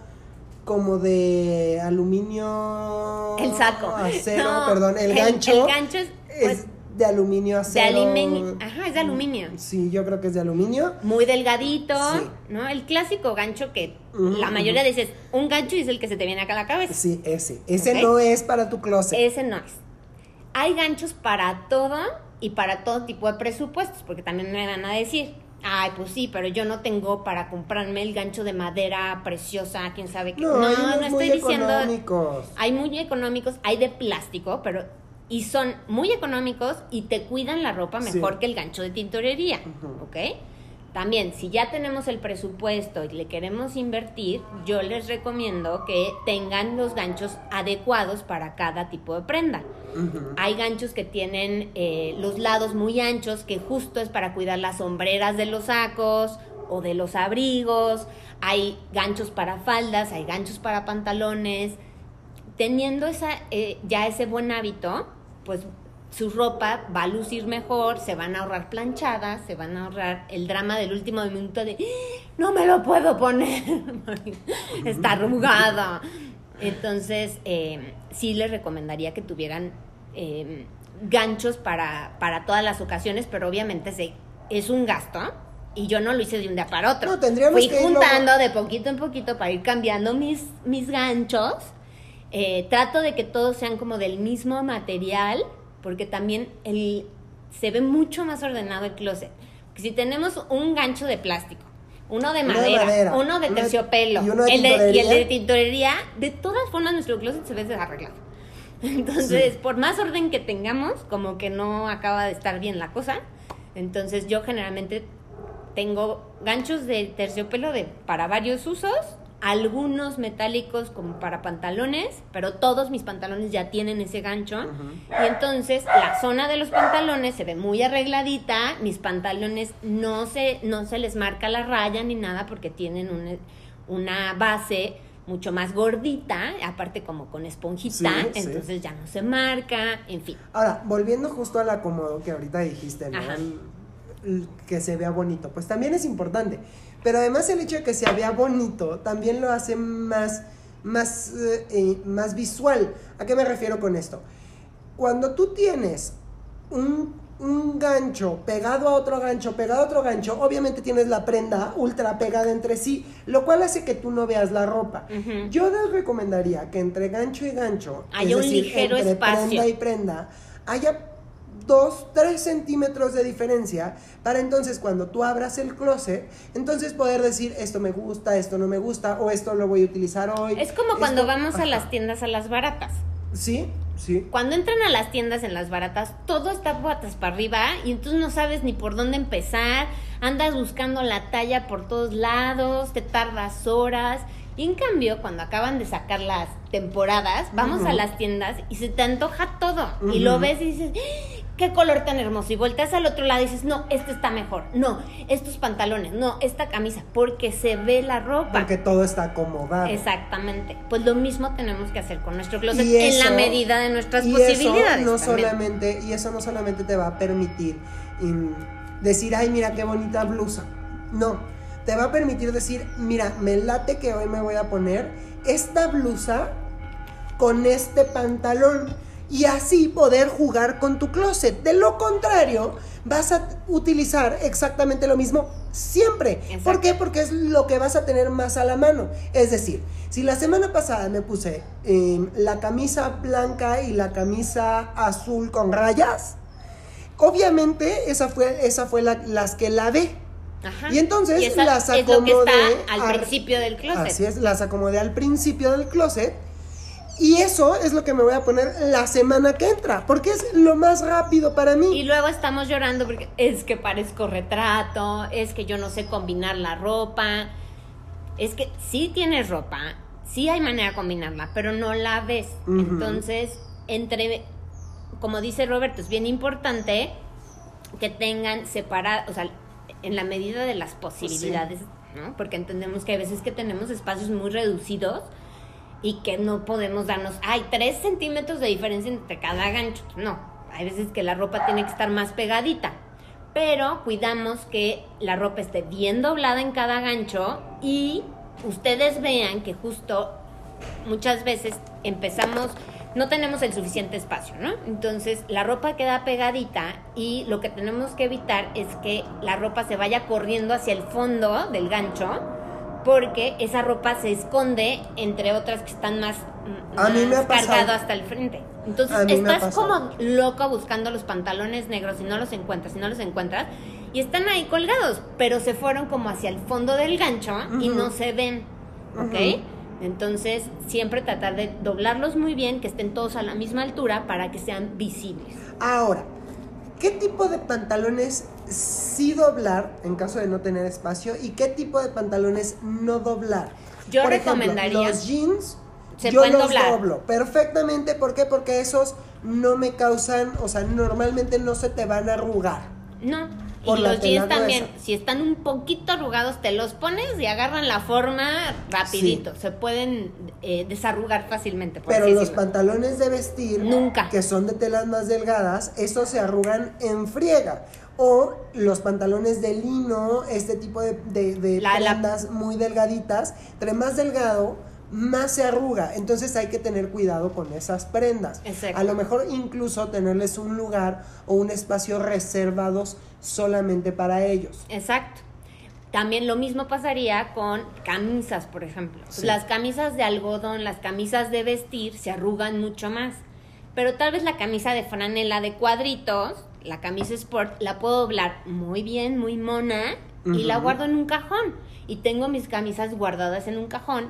como de aluminio El saco. acero, No, perdón, el, gancho El gancho es, pues, es de aluminio de acero. aluminio. Ajá, es de aluminio. Sí, yo creo que es de aluminio. muy delgadito, Sí. ¿no? El clásico gancho que la mayoría dices, un gancho y es el que se te viene acá a la cabeza. Sí, ese. Ese no es para tu closet. Ese no es. Hay ganchos para todo y para todo tipo de presupuestos, porque también me van a decir, ay, pues sí, pero yo no tengo para comprarme el gancho de madera preciosa, quién sabe qué. no, No, hay no, muy estoy diciendo. económicos. Hay muy económicos, hay de plástico, pero. Y son muy económicos y te cuidan la ropa Sí. mejor que el gancho de tintorería. ¿Ok? También, si ya tenemos el presupuesto y le queremos invertir, yo les recomiendo que tengan los ganchos adecuados para cada tipo de prenda. Hay ganchos que tienen eh, los lados muy anchos, que justo es para cuidar las sombreras de los sacos o de los abrigos. Hay ganchos para faldas, hay ganchos para pantalones. Teniendo esa, eh, ya ese buen hábito, pues su ropa va a lucir mejor, se van a ahorrar planchadas, se van a ahorrar el drama del último minuto de "¡Ah! no me lo puedo poner, está arrugada. Entonces, eh, sí les recomendaría que tuvieran eh, ganchos para, para todas las ocasiones, pero obviamente se, es un gasto. Y yo no lo hice de un día para otro. No, tendríamos Fui que juntando de poquito en poquito para ir cambiando mis, mis ganchos. Eh, trato de que todos sean como del mismo material, porque también el, se ve mucho más ordenado el closet. Si tenemos un gancho de plástico, uno de Uno de madera, uno de uno de- terciopelo y uno de el de- y el de tintorería. tintorería, de todas formas nuestro closet se ve desarreglado. Entonces, Sí. por más orden que tengamos, como que no acaba de estar bien la cosa. Entonces, yo generalmente tengo ganchos de terciopelo de, para varios usos, algunos metálicos como para pantalones, pero todos mis pantalones ya tienen ese gancho. Y entonces la zona de los pantalones se ve muy arregladita, mis pantalones no se, no se les marca la raya ni nada porque tienen un- una base mucho más gordita, aparte como con esponjita, Sí, sí. entonces ya no se marca, en fin. Ahora, volviendo justo al acomodo que ahorita dijiste, ¿no? Que se vea bonito, pues también es importante. Pero además el hecho de que se vea bonito también lo hace más, más, eh, eh, más visual. ¿A qué me refiero con esto? Cuando tú tienes un, un gancho pegado a otro gancho, pegado a otro gancho, obviamente tienes la prenda ultra pegada entre sí, lo cual hace que tú no veas la ropa. Yo les recomendaría que entre gancho y gancho, Haya es un decir, ligero entre espacio. prenda y prenda, haya dos, tres centímetros de diferencia para entonces cuando tú abras el closet, entonces poder decir esto me gusta, esto no me gusta, o esto lo voy a utilizar hoy. Es como cuando esto- vamos a las tiendas a las baratas. Sí, sí. Cuando entran a las tiendas en las baratas, todo está patas para arriba y entonces no sabes ni por dónde empezar, andas buscando la talla por todos lados, te tardas horas. Y en cambio, cuando acaban de sacar las temporadas, vamos a las tiendas y se te antoja todo. Y lo ves y dices, "¡Ah! Qué color tan hermoso. Y volteas al otro lado y dices, no, este está mejor. No, estos pantalones, no, esta camisa, porque se ve la ropa. Porque todo está acomodado. Exactamente. Pues lo mismo tenemos que hacer con nuestro closet en la medida de nuestras y posibilidades. Eso no también. solamente, y eso no solamente te va a permitir mm, decir, ay, mira qué bonita blusa. No, te va a permitir decir, mira, me late que hoy me voy a poner esta blusa con este pantalón. Y así poder jugar con tu closet. De lo contrario, vas a utilizar exactamente lo mismo siempre. ¿Por qué? Porque es lo que vas a tener más a la mano. Es decir, si la semana pasada me puse eh, la camisa blanca y la camisa azul con rayas, obviamente esa fue, esa fue la- las que lavé. Ajá. Y entonces esa las acomodé al principio del closet. Así es, las acomodé al principio del closet. Y eso es lo que me voy a poner la semana que entra, porque es lo más rápido para Y mí. luego estamos llorando porque es que parezco retrato, es que yo no sé combinar la ropa. Es que sí tienes ropa, sí hay manera de combinarla, pero no la ves. Entonces, entre, como dice Roberto, es bien importante que tengan separado, o sea, en la medida de las posibilidades, ¿no? Porque entendemos que hay veces que tenemos espacios muy reducidos y que no podemos darnos, hay tres centímetros de diferencia entre cada gancho. No, hay veces que la ropa tiene que estar más pegadita. Pero cuidamos que la ropa esté bien doblada en cada gancho y ustedes vean que justo muchas veces empezamos, no tenemos el suficiente espacio, ¿no? Entonces la ropa queda pegadita y lo que tenemos que evitar es que la ropa se vaya corriendo hacia el fondo del gancho porque esa ropa se esconde entre otras que están más, A mí me más ha cargado hasta el frente. Entonces estás como loco buscando los pantalones negros y no los encuentras, y no los encuentras, y están ahí colgados, pero se fueron como hacia el fondo del gancho y no se ven. Entonces, siempre tratar de doblarlos muy bien, que estén todos a la misma altura para que sean visibles. Ahora, ¿qué tipo de pantalones sí doblar en caso de no tener espacio y qué tipo de pantalones no doblar? Yo Por ejemplo, recomendaría- los jeans Se yo pueden los doblar. doblo perfectamente, ¿por qué? Porque esos no me causan, o sea, normalmente no se te van a arrugar. No. Por y los jeans también, si están un poquito arrugados, te los pones y agarran la forma rapidito. Se pueden eh, desarrugar fácilmente. por Pero los decirlo. pantalones de vestir, Nunca. que son de telas más delgadas, esos se arrugan en friega. O los pantalones de lino, este tipo de, de, de La- la- prendas muy delgaditas, entre más delgado, más se arruga. Entonces hay que tener cuidado con esas prendas. Exacto. A lo mejor incluso tenerles un lugar o un espacio reservados solamente para ellos. Exacto. También lo mismo pasaría con camisas, por ejemplo. Sí. Las camisas de algodón, las camisas de vestir se arrugan mucho más. Pero tal vez la camisa de franela de cuadritos, la camisa sport, la puedo doblar muy bien, muy mona, y la guardo en un cajón. Y tengo mis camisas guardadas en un cajón.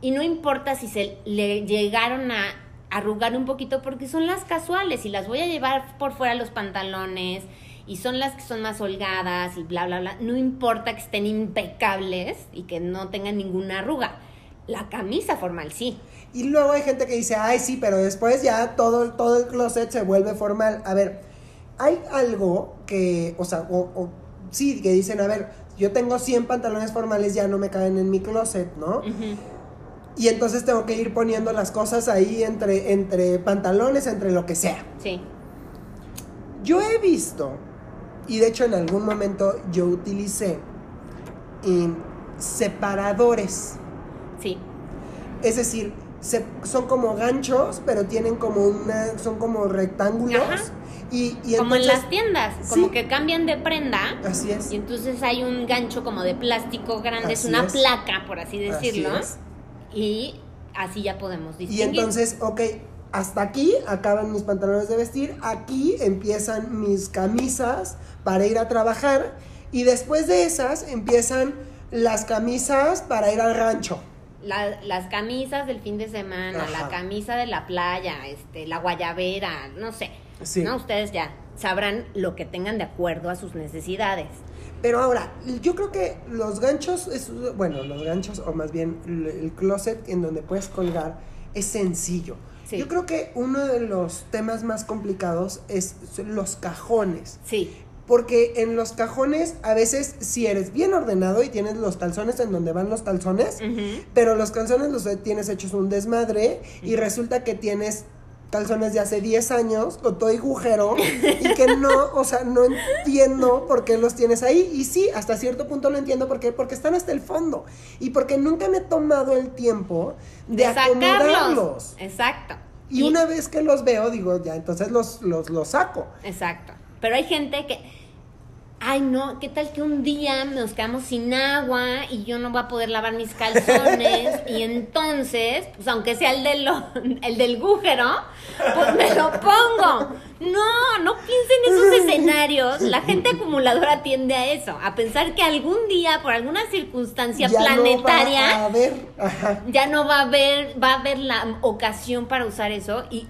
Y no importa si se le llegaron a arrugar un poquito, porque son las casuales y las voy a llevar por fuera los pantalones y son las que son más holgadas y bla, bla, bla. No importa que estén impecables y que no tengan ninguna arruga. La camisa formal sí. Y luego hay gente que dice, ay, sí, pero después ya todo, todo el closet se vuelve formal. A ver, hay algo que, o sea, o, o sí, que dicen, a ver, yo tengo 100 pantalones formales, ya no me caen en mi closet, ¿no? Y entonces tengo que ir poniendo las cosas ahí entre, entre pantalones, entre lo que sea. Sí. Yo he visto, y de hecho en algún momento yo utilicé em, separadores. Sí. Es decir, se- son como ganchos, pero tienen como una, son como rectángulos. Ajá. Y, y como en las tiendas, como Sí. que cambian de prenda. Así es. Y entonces hay un gancho como de plástico grande, es una es. placa, por así decirlo. Así es. Y así ya podemos Y distinguir. entonces, ok, hasta aquí acaban mis pantalones de vestir, aquí empiezan mis camisas para ir a trabajar y después de esas empiezan las camisas para ir al rancho. La- las camisas del fin de semana, Ajá. la camisa de la playa, este, la guayabera, no sé. Sí. ¿No? Ustedes ya sabrán lo que tengan de acuerdo a sus necesidades. Pero ahora, yo creo que los ganchos, es, bueno, los ganchos, o más bien el closet en donde puedes colgar, es sencillo. Sí. Yo creo que uno de los temas más complicados es los cajones. Sí, Porque en los cajones, a veces, si eres bien ordenado y tienes los calzones en donde van los calzones, pero los calzones los tienes hechos un desmadre y resulta que tienes calzones de hace 10 años con todo agujero y que no, o sea, no entiendo por qué los tienes ahí. Y sí, hasta cierto punto lo entiendo porque porque están hasta el fondo y porque nunca me he tomado el tiempo de, acomodarlos. Exacto. Y una vez que los veo, digo, ya, entonces los, los, los saco. Exacto. Pero hay gente que, ay no, ¿qué tal que un día nos quedamos sin agua y yo no voy a poder lavar mis calzones? y entonces, pues aunque sea el, de lo- el del agujero, pues me lo pongo. No, no piensen en esos escenarios. La gente acumuladora tiende a eso, a pensar que algún día, por alguna circunstancia Ya no planetaria, va a haber. Ajá. ya no va a haber, va a haber la ocasión para usar eso y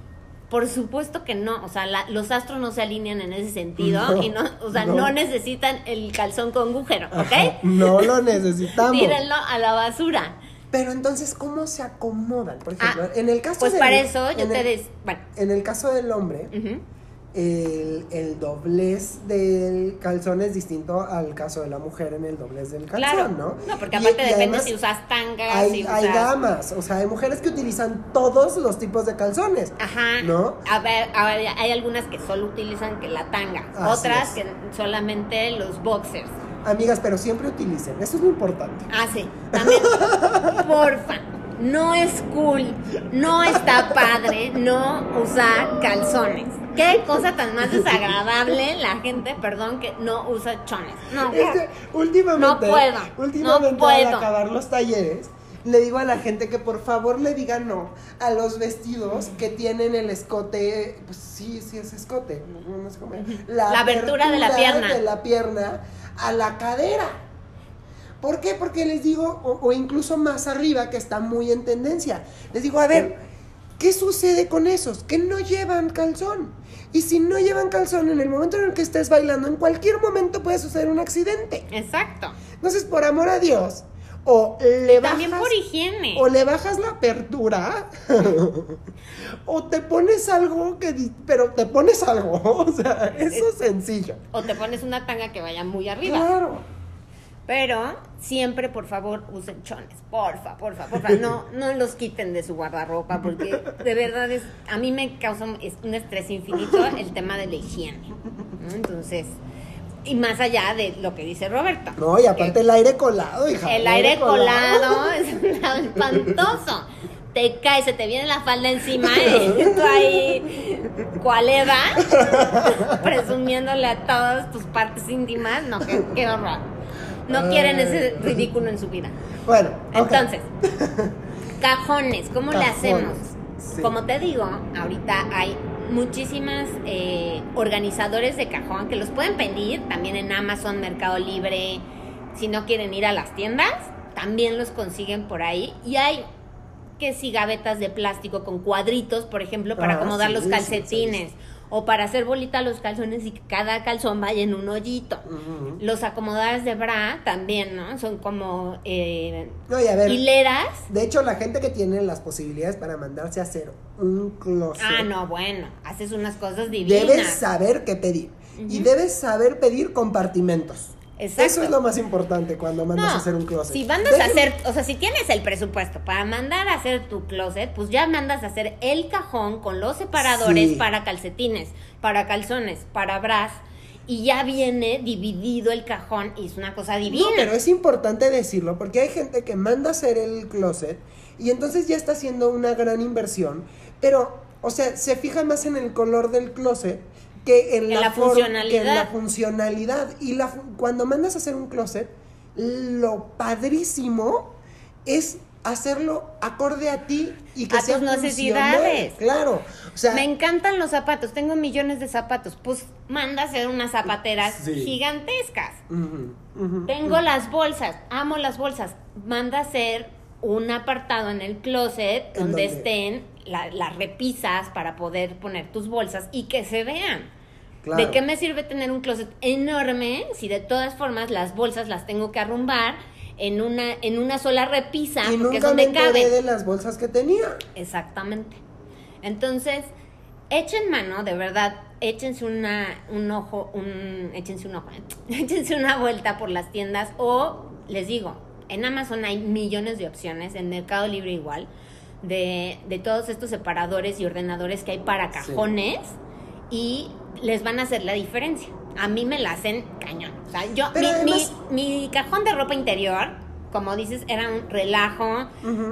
por supuesto que no, o sea, la- los astros no se alinean en ese sentido No, y no, o sea, no. no. necesitan el calzón con agujero, ¿ok? Ajá, No lo necesitamos. Tírenlo a la basura. Pero entonces, ¿cómo se acomodan? Por ejemplo, Ah, en el caso Pues del- para eso yo te el- des, bueno, En el caso del hombre, ujú. El, el doblez del calzón es distinto al caso de la mujer en el doblez del calzón, claro, ¿no? porque aparte y depende además si usas tangas, Hay, si hay usas... gamas, o sea, hay mujeres que utilizan todos los tipos de calzones. Ajá. ¿No? A ver, a ver, hay algunas que solo utilizan que la tanga, Así otras es. que solamente los boxers. Amigas, pero siempre utilicen, eso es lo importante. Ah, sí. También, porfa, no es cool, no está padre no usar calzones. Qué cosa tan más desagradable la gente, perdón, que no usa chones. No, Es que últimamente, No puedo, últimamente no puedo. al acabar los talleres, le digo a la gente que por favor le diga no a los vestidos que tienen el escote, pues sí, sí es escote, no, no sé cómo La abertura de la pierna. de la pierna a la cadera. ¿Por qué? Porque les digo, o, o incluso más arriba, que está muy en tendencia. Les digo, a ver, ¿qué sucede con esos? Que no llevan calzón. Y si no llevan calzón, en el momento en el que estés bailando, en cualquier momento puede suceder un accidente. exacto. Entonces, por amor a Dios, o le bajas, También por higiene. o le bajas la apertura, o te pones algo que, pero te pones algo, o sea, eso es sencillo. O te pones una tanga que vaya muy arriba. Claro. Pero siempre, por favor, usen chones. Porfa, porfa, porfa. No, no los quiten de su guardarropa porque de verdad es, a mí me causa un, es- un estrés infinito el tema de la higiene. Entonces, y más allá de lo que dice Roberto. No, y aparte el aire colado, hija. El aire colado es un espantoso. Te cae, se te viene la falda encima y tú ahí, ¿cuál? Presumiéndole a todas tus partes íntimas. No, qué, qué horror. No quieren ese ridículo en su vida. Bueno. Entonces, cajones, ¿cómo le hacemos? sí. Como te digo, ahorita hay muchísimas eh, organizadores de cajón que los pueden pedir también en Amazon, Mercado Libre. Si no quieren ir a las tiendas, también los consiguen por ahí. Y hay que si gavetas de plástico con cuadritos, por ejemplo, para Ah, acomodar sí, los sí, calcetines. O para hacer bolita los calzones y que cada calzón vaya en un hoyito. Los acomodadas de bra también, ¿no? Son como eh, No, y a ver, hileras. de hecho, la gente que tiene las posibilidades para mandarse a hacer un closet. Ah, no, bueno, haces unas cosas divinas. Debes saber qué pedir. Y debes saber pedir compartimentos. Exacto. Eso es lo más importante cuando mandas No, a hacer un closet. Si mandas a hacer, o sea, si tienes el presupuesto para mandar a hacer tu closet, pues ya mandas a hacer el cajón con los separadores Sí. para calcetines, para calzones, para bras. Y ya viene dividido el cajón y es una cosa divina. No, pero es importante decirlo porque hay gente que manda a hacer el closet y entonces ya está haciendo una gran inversión, pero, o sea, se fija más en el color del closet que en, En la, funcionalidad. que en la funcionalidad. Y la, cuando mandas a hacer un closet, lo padrísimo es hacerlo acorde a ti y que A sea tus necesidades. Claro, o sea, Me encantan los zapatos, tengo millones de zapatos. Pues manda a hacer unas zapateras Sí. gigantescas. Tengo las bolsas, amo las bolsas. Manda a hacer un apartado en el closet ¿En donde estén la- las repisas para poder poner tus bolsas y que se vean. Claro. ¿De qué me sirve tener un closet enorme si de todas formas las bolsas las tengo que arrumbar en una, en una sola repisa y porque es nunca me donde enteré cabe? de las bolsas que tenía. Exactamente. Entonces, echen mano, de verdad, échense una, un ojo, un, échense un ojo, échense una vuelta por las tiendas o, les digo, en Amazon hay millones de opciones, en Mercado Libre igual, de, de todos estos separadores y ordenadores que hay para cajones y les van a hacer la diferencia. A mí me la hacen cañón. O sea, yo, mi, además- mi, mi cajón de ropa interior, como dices, era un relajo.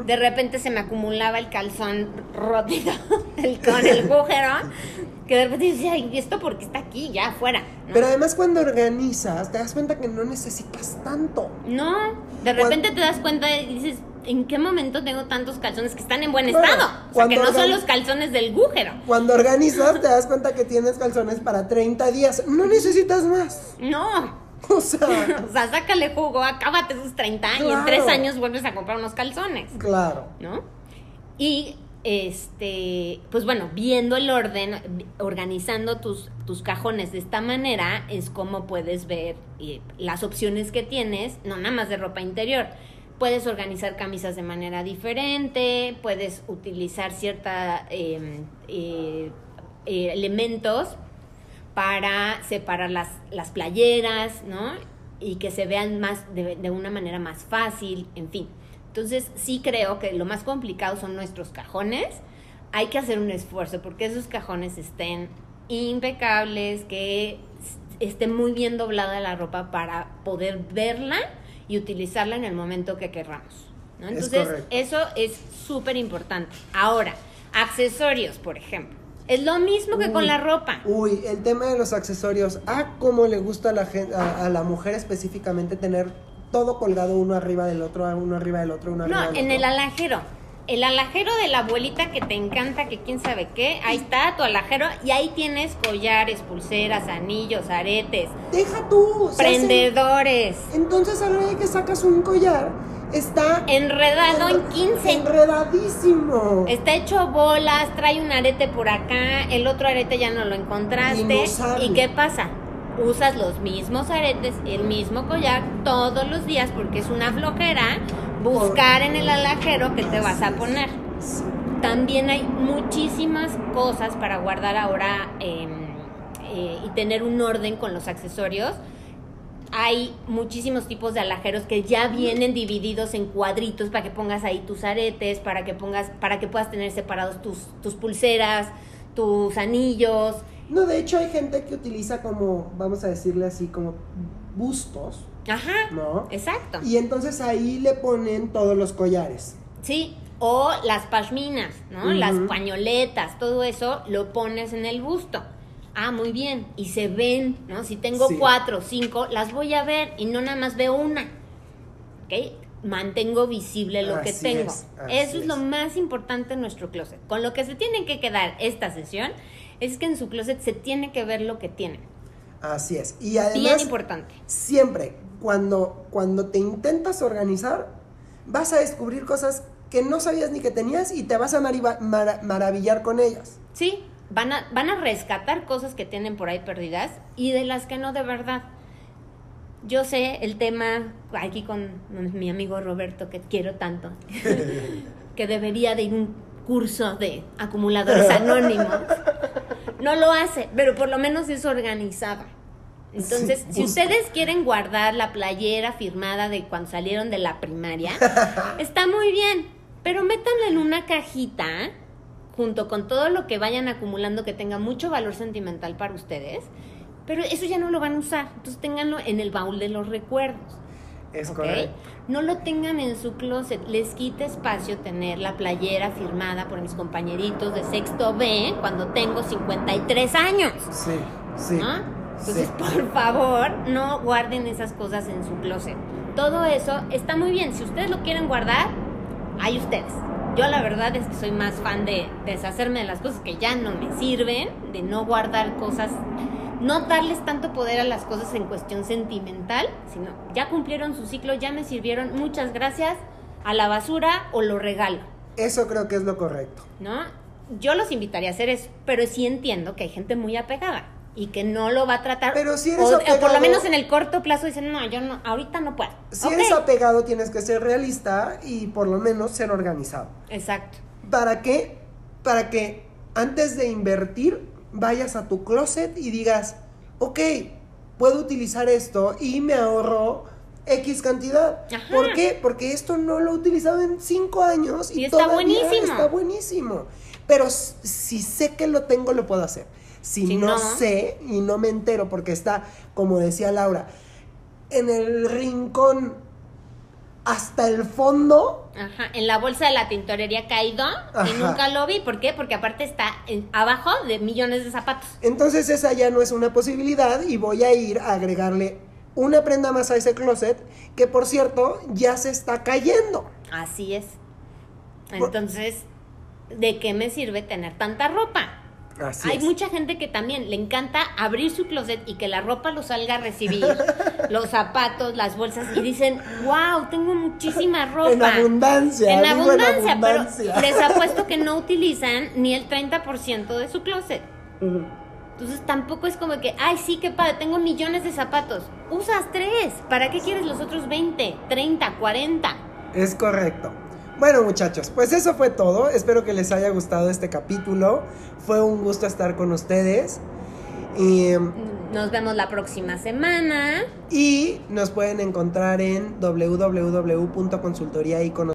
De repente se me acumulaba el calzón rótido el, con el agujero. Que de repente decía, ¿y esto porque está aquí, ya afuera? ¿no? Pero además cuando organizas, te das cuenta que no necesitas tanto. No, de repente te das cuenta y dices, ¿en qué momento tengo tantos calzones que están en buen Bueno, estado? O sea, que no son los calzones del gújero. Cuando organizas te das cuenta que tienes calzones para 30 días. No necesitas más. No. O sea, O sea, sácale jugo, acábate tus 30 años. Claro. En tres años vuelves a comprar unos calzones, claro. ¿no? Y, este, pues bueno, viendo el orden, organizando tus, tus cajones de esta manera, es como puedes ver eh, las opciones que tienes, no nada más de ropa interior. Puedes organizar camisas de manera diferente, puedes utilizar cierta eh, eh, eh, elementos para separar las, las playeras, ¿no? Y que se vean más de, de una manera más fácil, en fin. Entonces sí creo que lo más complicado son nuestros cajones. Hay que hacer un esfuerzo porque esos cajones estén impecables, que esté muy bien doblada la ropa para poder verla y utilizarla en el momento que querramos. ¿no? Es Entonces eso es súper importante. Ahora, accesorios, por ejemplo. Es lo mismo que con la ropa. Uy, el tema de los accesorios. Ah, cómo le gusta a la, gen- a, a la mujer específicamente tener todo colgado uno arriba del otro, uno arriba del otro, uno arriba No, del en otro. el alajero. El alajero de la abuelita que te encanta, que quién sabe qué, ahí está tu alajero y ahí tienes collares, pulseras, anillos, aretes, Deja tú. hacen- prendedores, Entonces a la que sacas un collar, está enredado en 15. enredadísimo. Está hecho bolas, trae un arete por acá, el otro arete ya no lo Y encontraste. no sale. ¿Y qué pasa? Usas los mismos aretes, el mismo collar todos los días porque es una flojera buscar en el alajero que te vas a poner. También hay muchísimas cosas para guardar ahora em, eh, y tener un orden con los accesorios. Hay muchísimos tipos de alajeros que ya vienen divididos en cuadritos para que pongas ahí tus aretes, para que pongas, para que puedas tener separados tus, tus pulseras, tus anillos. No, de hecho hay gente que utiliza como, vamos a decirle así, como bustos, Ajá. ¿no? Exacto. Y entonces ahí le ponen todos los collares. Sí, o las pashminas, ¿no? Las pañoletas, todo eso lo pones en el busto. Ah, muy bien. Y se ven, ¿no? Si tengo Sí. cuatro o cinco, las voy a ver y no nada más veo una. ¿Ok? Mantengo visible lo que tengo. es, Eso es lo es. más importante en nuestro closet. Con lo que se tienen que quedar esta sesión es que en su closet se tiene que ver lo que tienen. Así es. Y Bien además, importante. siempre, cuando, cuando te intentas organizar, vas a descubrir cosas que no sabías ni que tenías y te vas a maravillar con ellas. Sí, van a, van a rescatar cosas que tienen por ahí perdidas y de las que no de verdad. Yo sé el tema aquí con mi amigo Roberto, que quiero tanto, que debería de ir un curso de acumuladores anónimos. No lo hace, pero por lo menos es organizado. Entonces, Sí, si ustedes quieren guardar la playera firmada de cuando salieron de la primaria, está muy bien, pero métanla en una cajita junto con todo lo que vayan acumulando que tenga mucho valor sentimental para ustedes, pero eso ya no lo van a usar, entonces ténganlo en el baúl de los recuerdos. Es. No lo tengan en su closet, les quita espacio tener la playera firmada por mis compañeritos de sexto B cuando tengo 53 años. Sí, sí. ¿no? Entonces, sí. por favor, no guarden esas cosas en su closet. Todo eso está muy bien. Si ustedes lo quieren guardar, hay ustedes. Yo la verdad es que soy más fan de deshacerme de las cosas que ya no me sirven, de no guardar cosas, no darles tanto poder a las cosas en cuestión sentimental, sino ya cumplieron su ciclo, ya me sirvieron, muchas gracias, a la basura o lo regalo. Eso creo que es lo correcto. ¿no? Yo los invitaría a hacer eso, pero sí entiendo que hay gente muy apegada y que no lo va a tratar. Pero si eres o, o por apegado- lo menos en el corto plazo dicen, no, yo no, ahorita no puedo. Si eres apegado, tienes que ser realista y por lo menos ser organizado. Exacto. ¿Para qué? Para que antes de invertir vayas a tu closet y digas, ok, puedo utilizar esto y me ahorro X cantidad. Ajá. ¿Por qué? Porque esto no lo he utilizado en cinco años y, Y está todavía buenísimo. Está buenísimo. Pero si sé que lo tengo, lo puedo hacer. Si, Si no, no- sé y no me entero porque está, como decía Laura, en el rincón hasta el fondo, Ajá. En la bolsa de la tintorería caído y nunca lo vi. ¿Por qué? Porque aparte está en- abajo de millones de zapatos. Entonces esa ya no es una posibilidad y voy a ir a agregarle una prenda más a ese closet que por cierto ya se está cayendo. Así es. Entonces, ¿de qué me sirve tener tanta ropa? Así Hay es. mucha gente que también le encanta abrir su closet y que la ropa lo salga a recibir, los zapatos, las bolsas, y dicen, wow, tengo muchísima ropa. En abundancia. En abundancia, abundancia. pero les apuesto que no utilizan ni el 30% de su closet. Entonces tampoco es como que, ay, sí, qué padre, tengo millones de zapatos. Usas tres. ¿Para qué quieres los otros 20, 30, 40? Es correcto. Bueno, muchachos, pues eso fue todo. Espero que les haya gustado este capítulo. Fue un gusto estar con ustedes. Y, Nos vemos la próxima semana. y nos pueden encontrar en www.consultoriaicono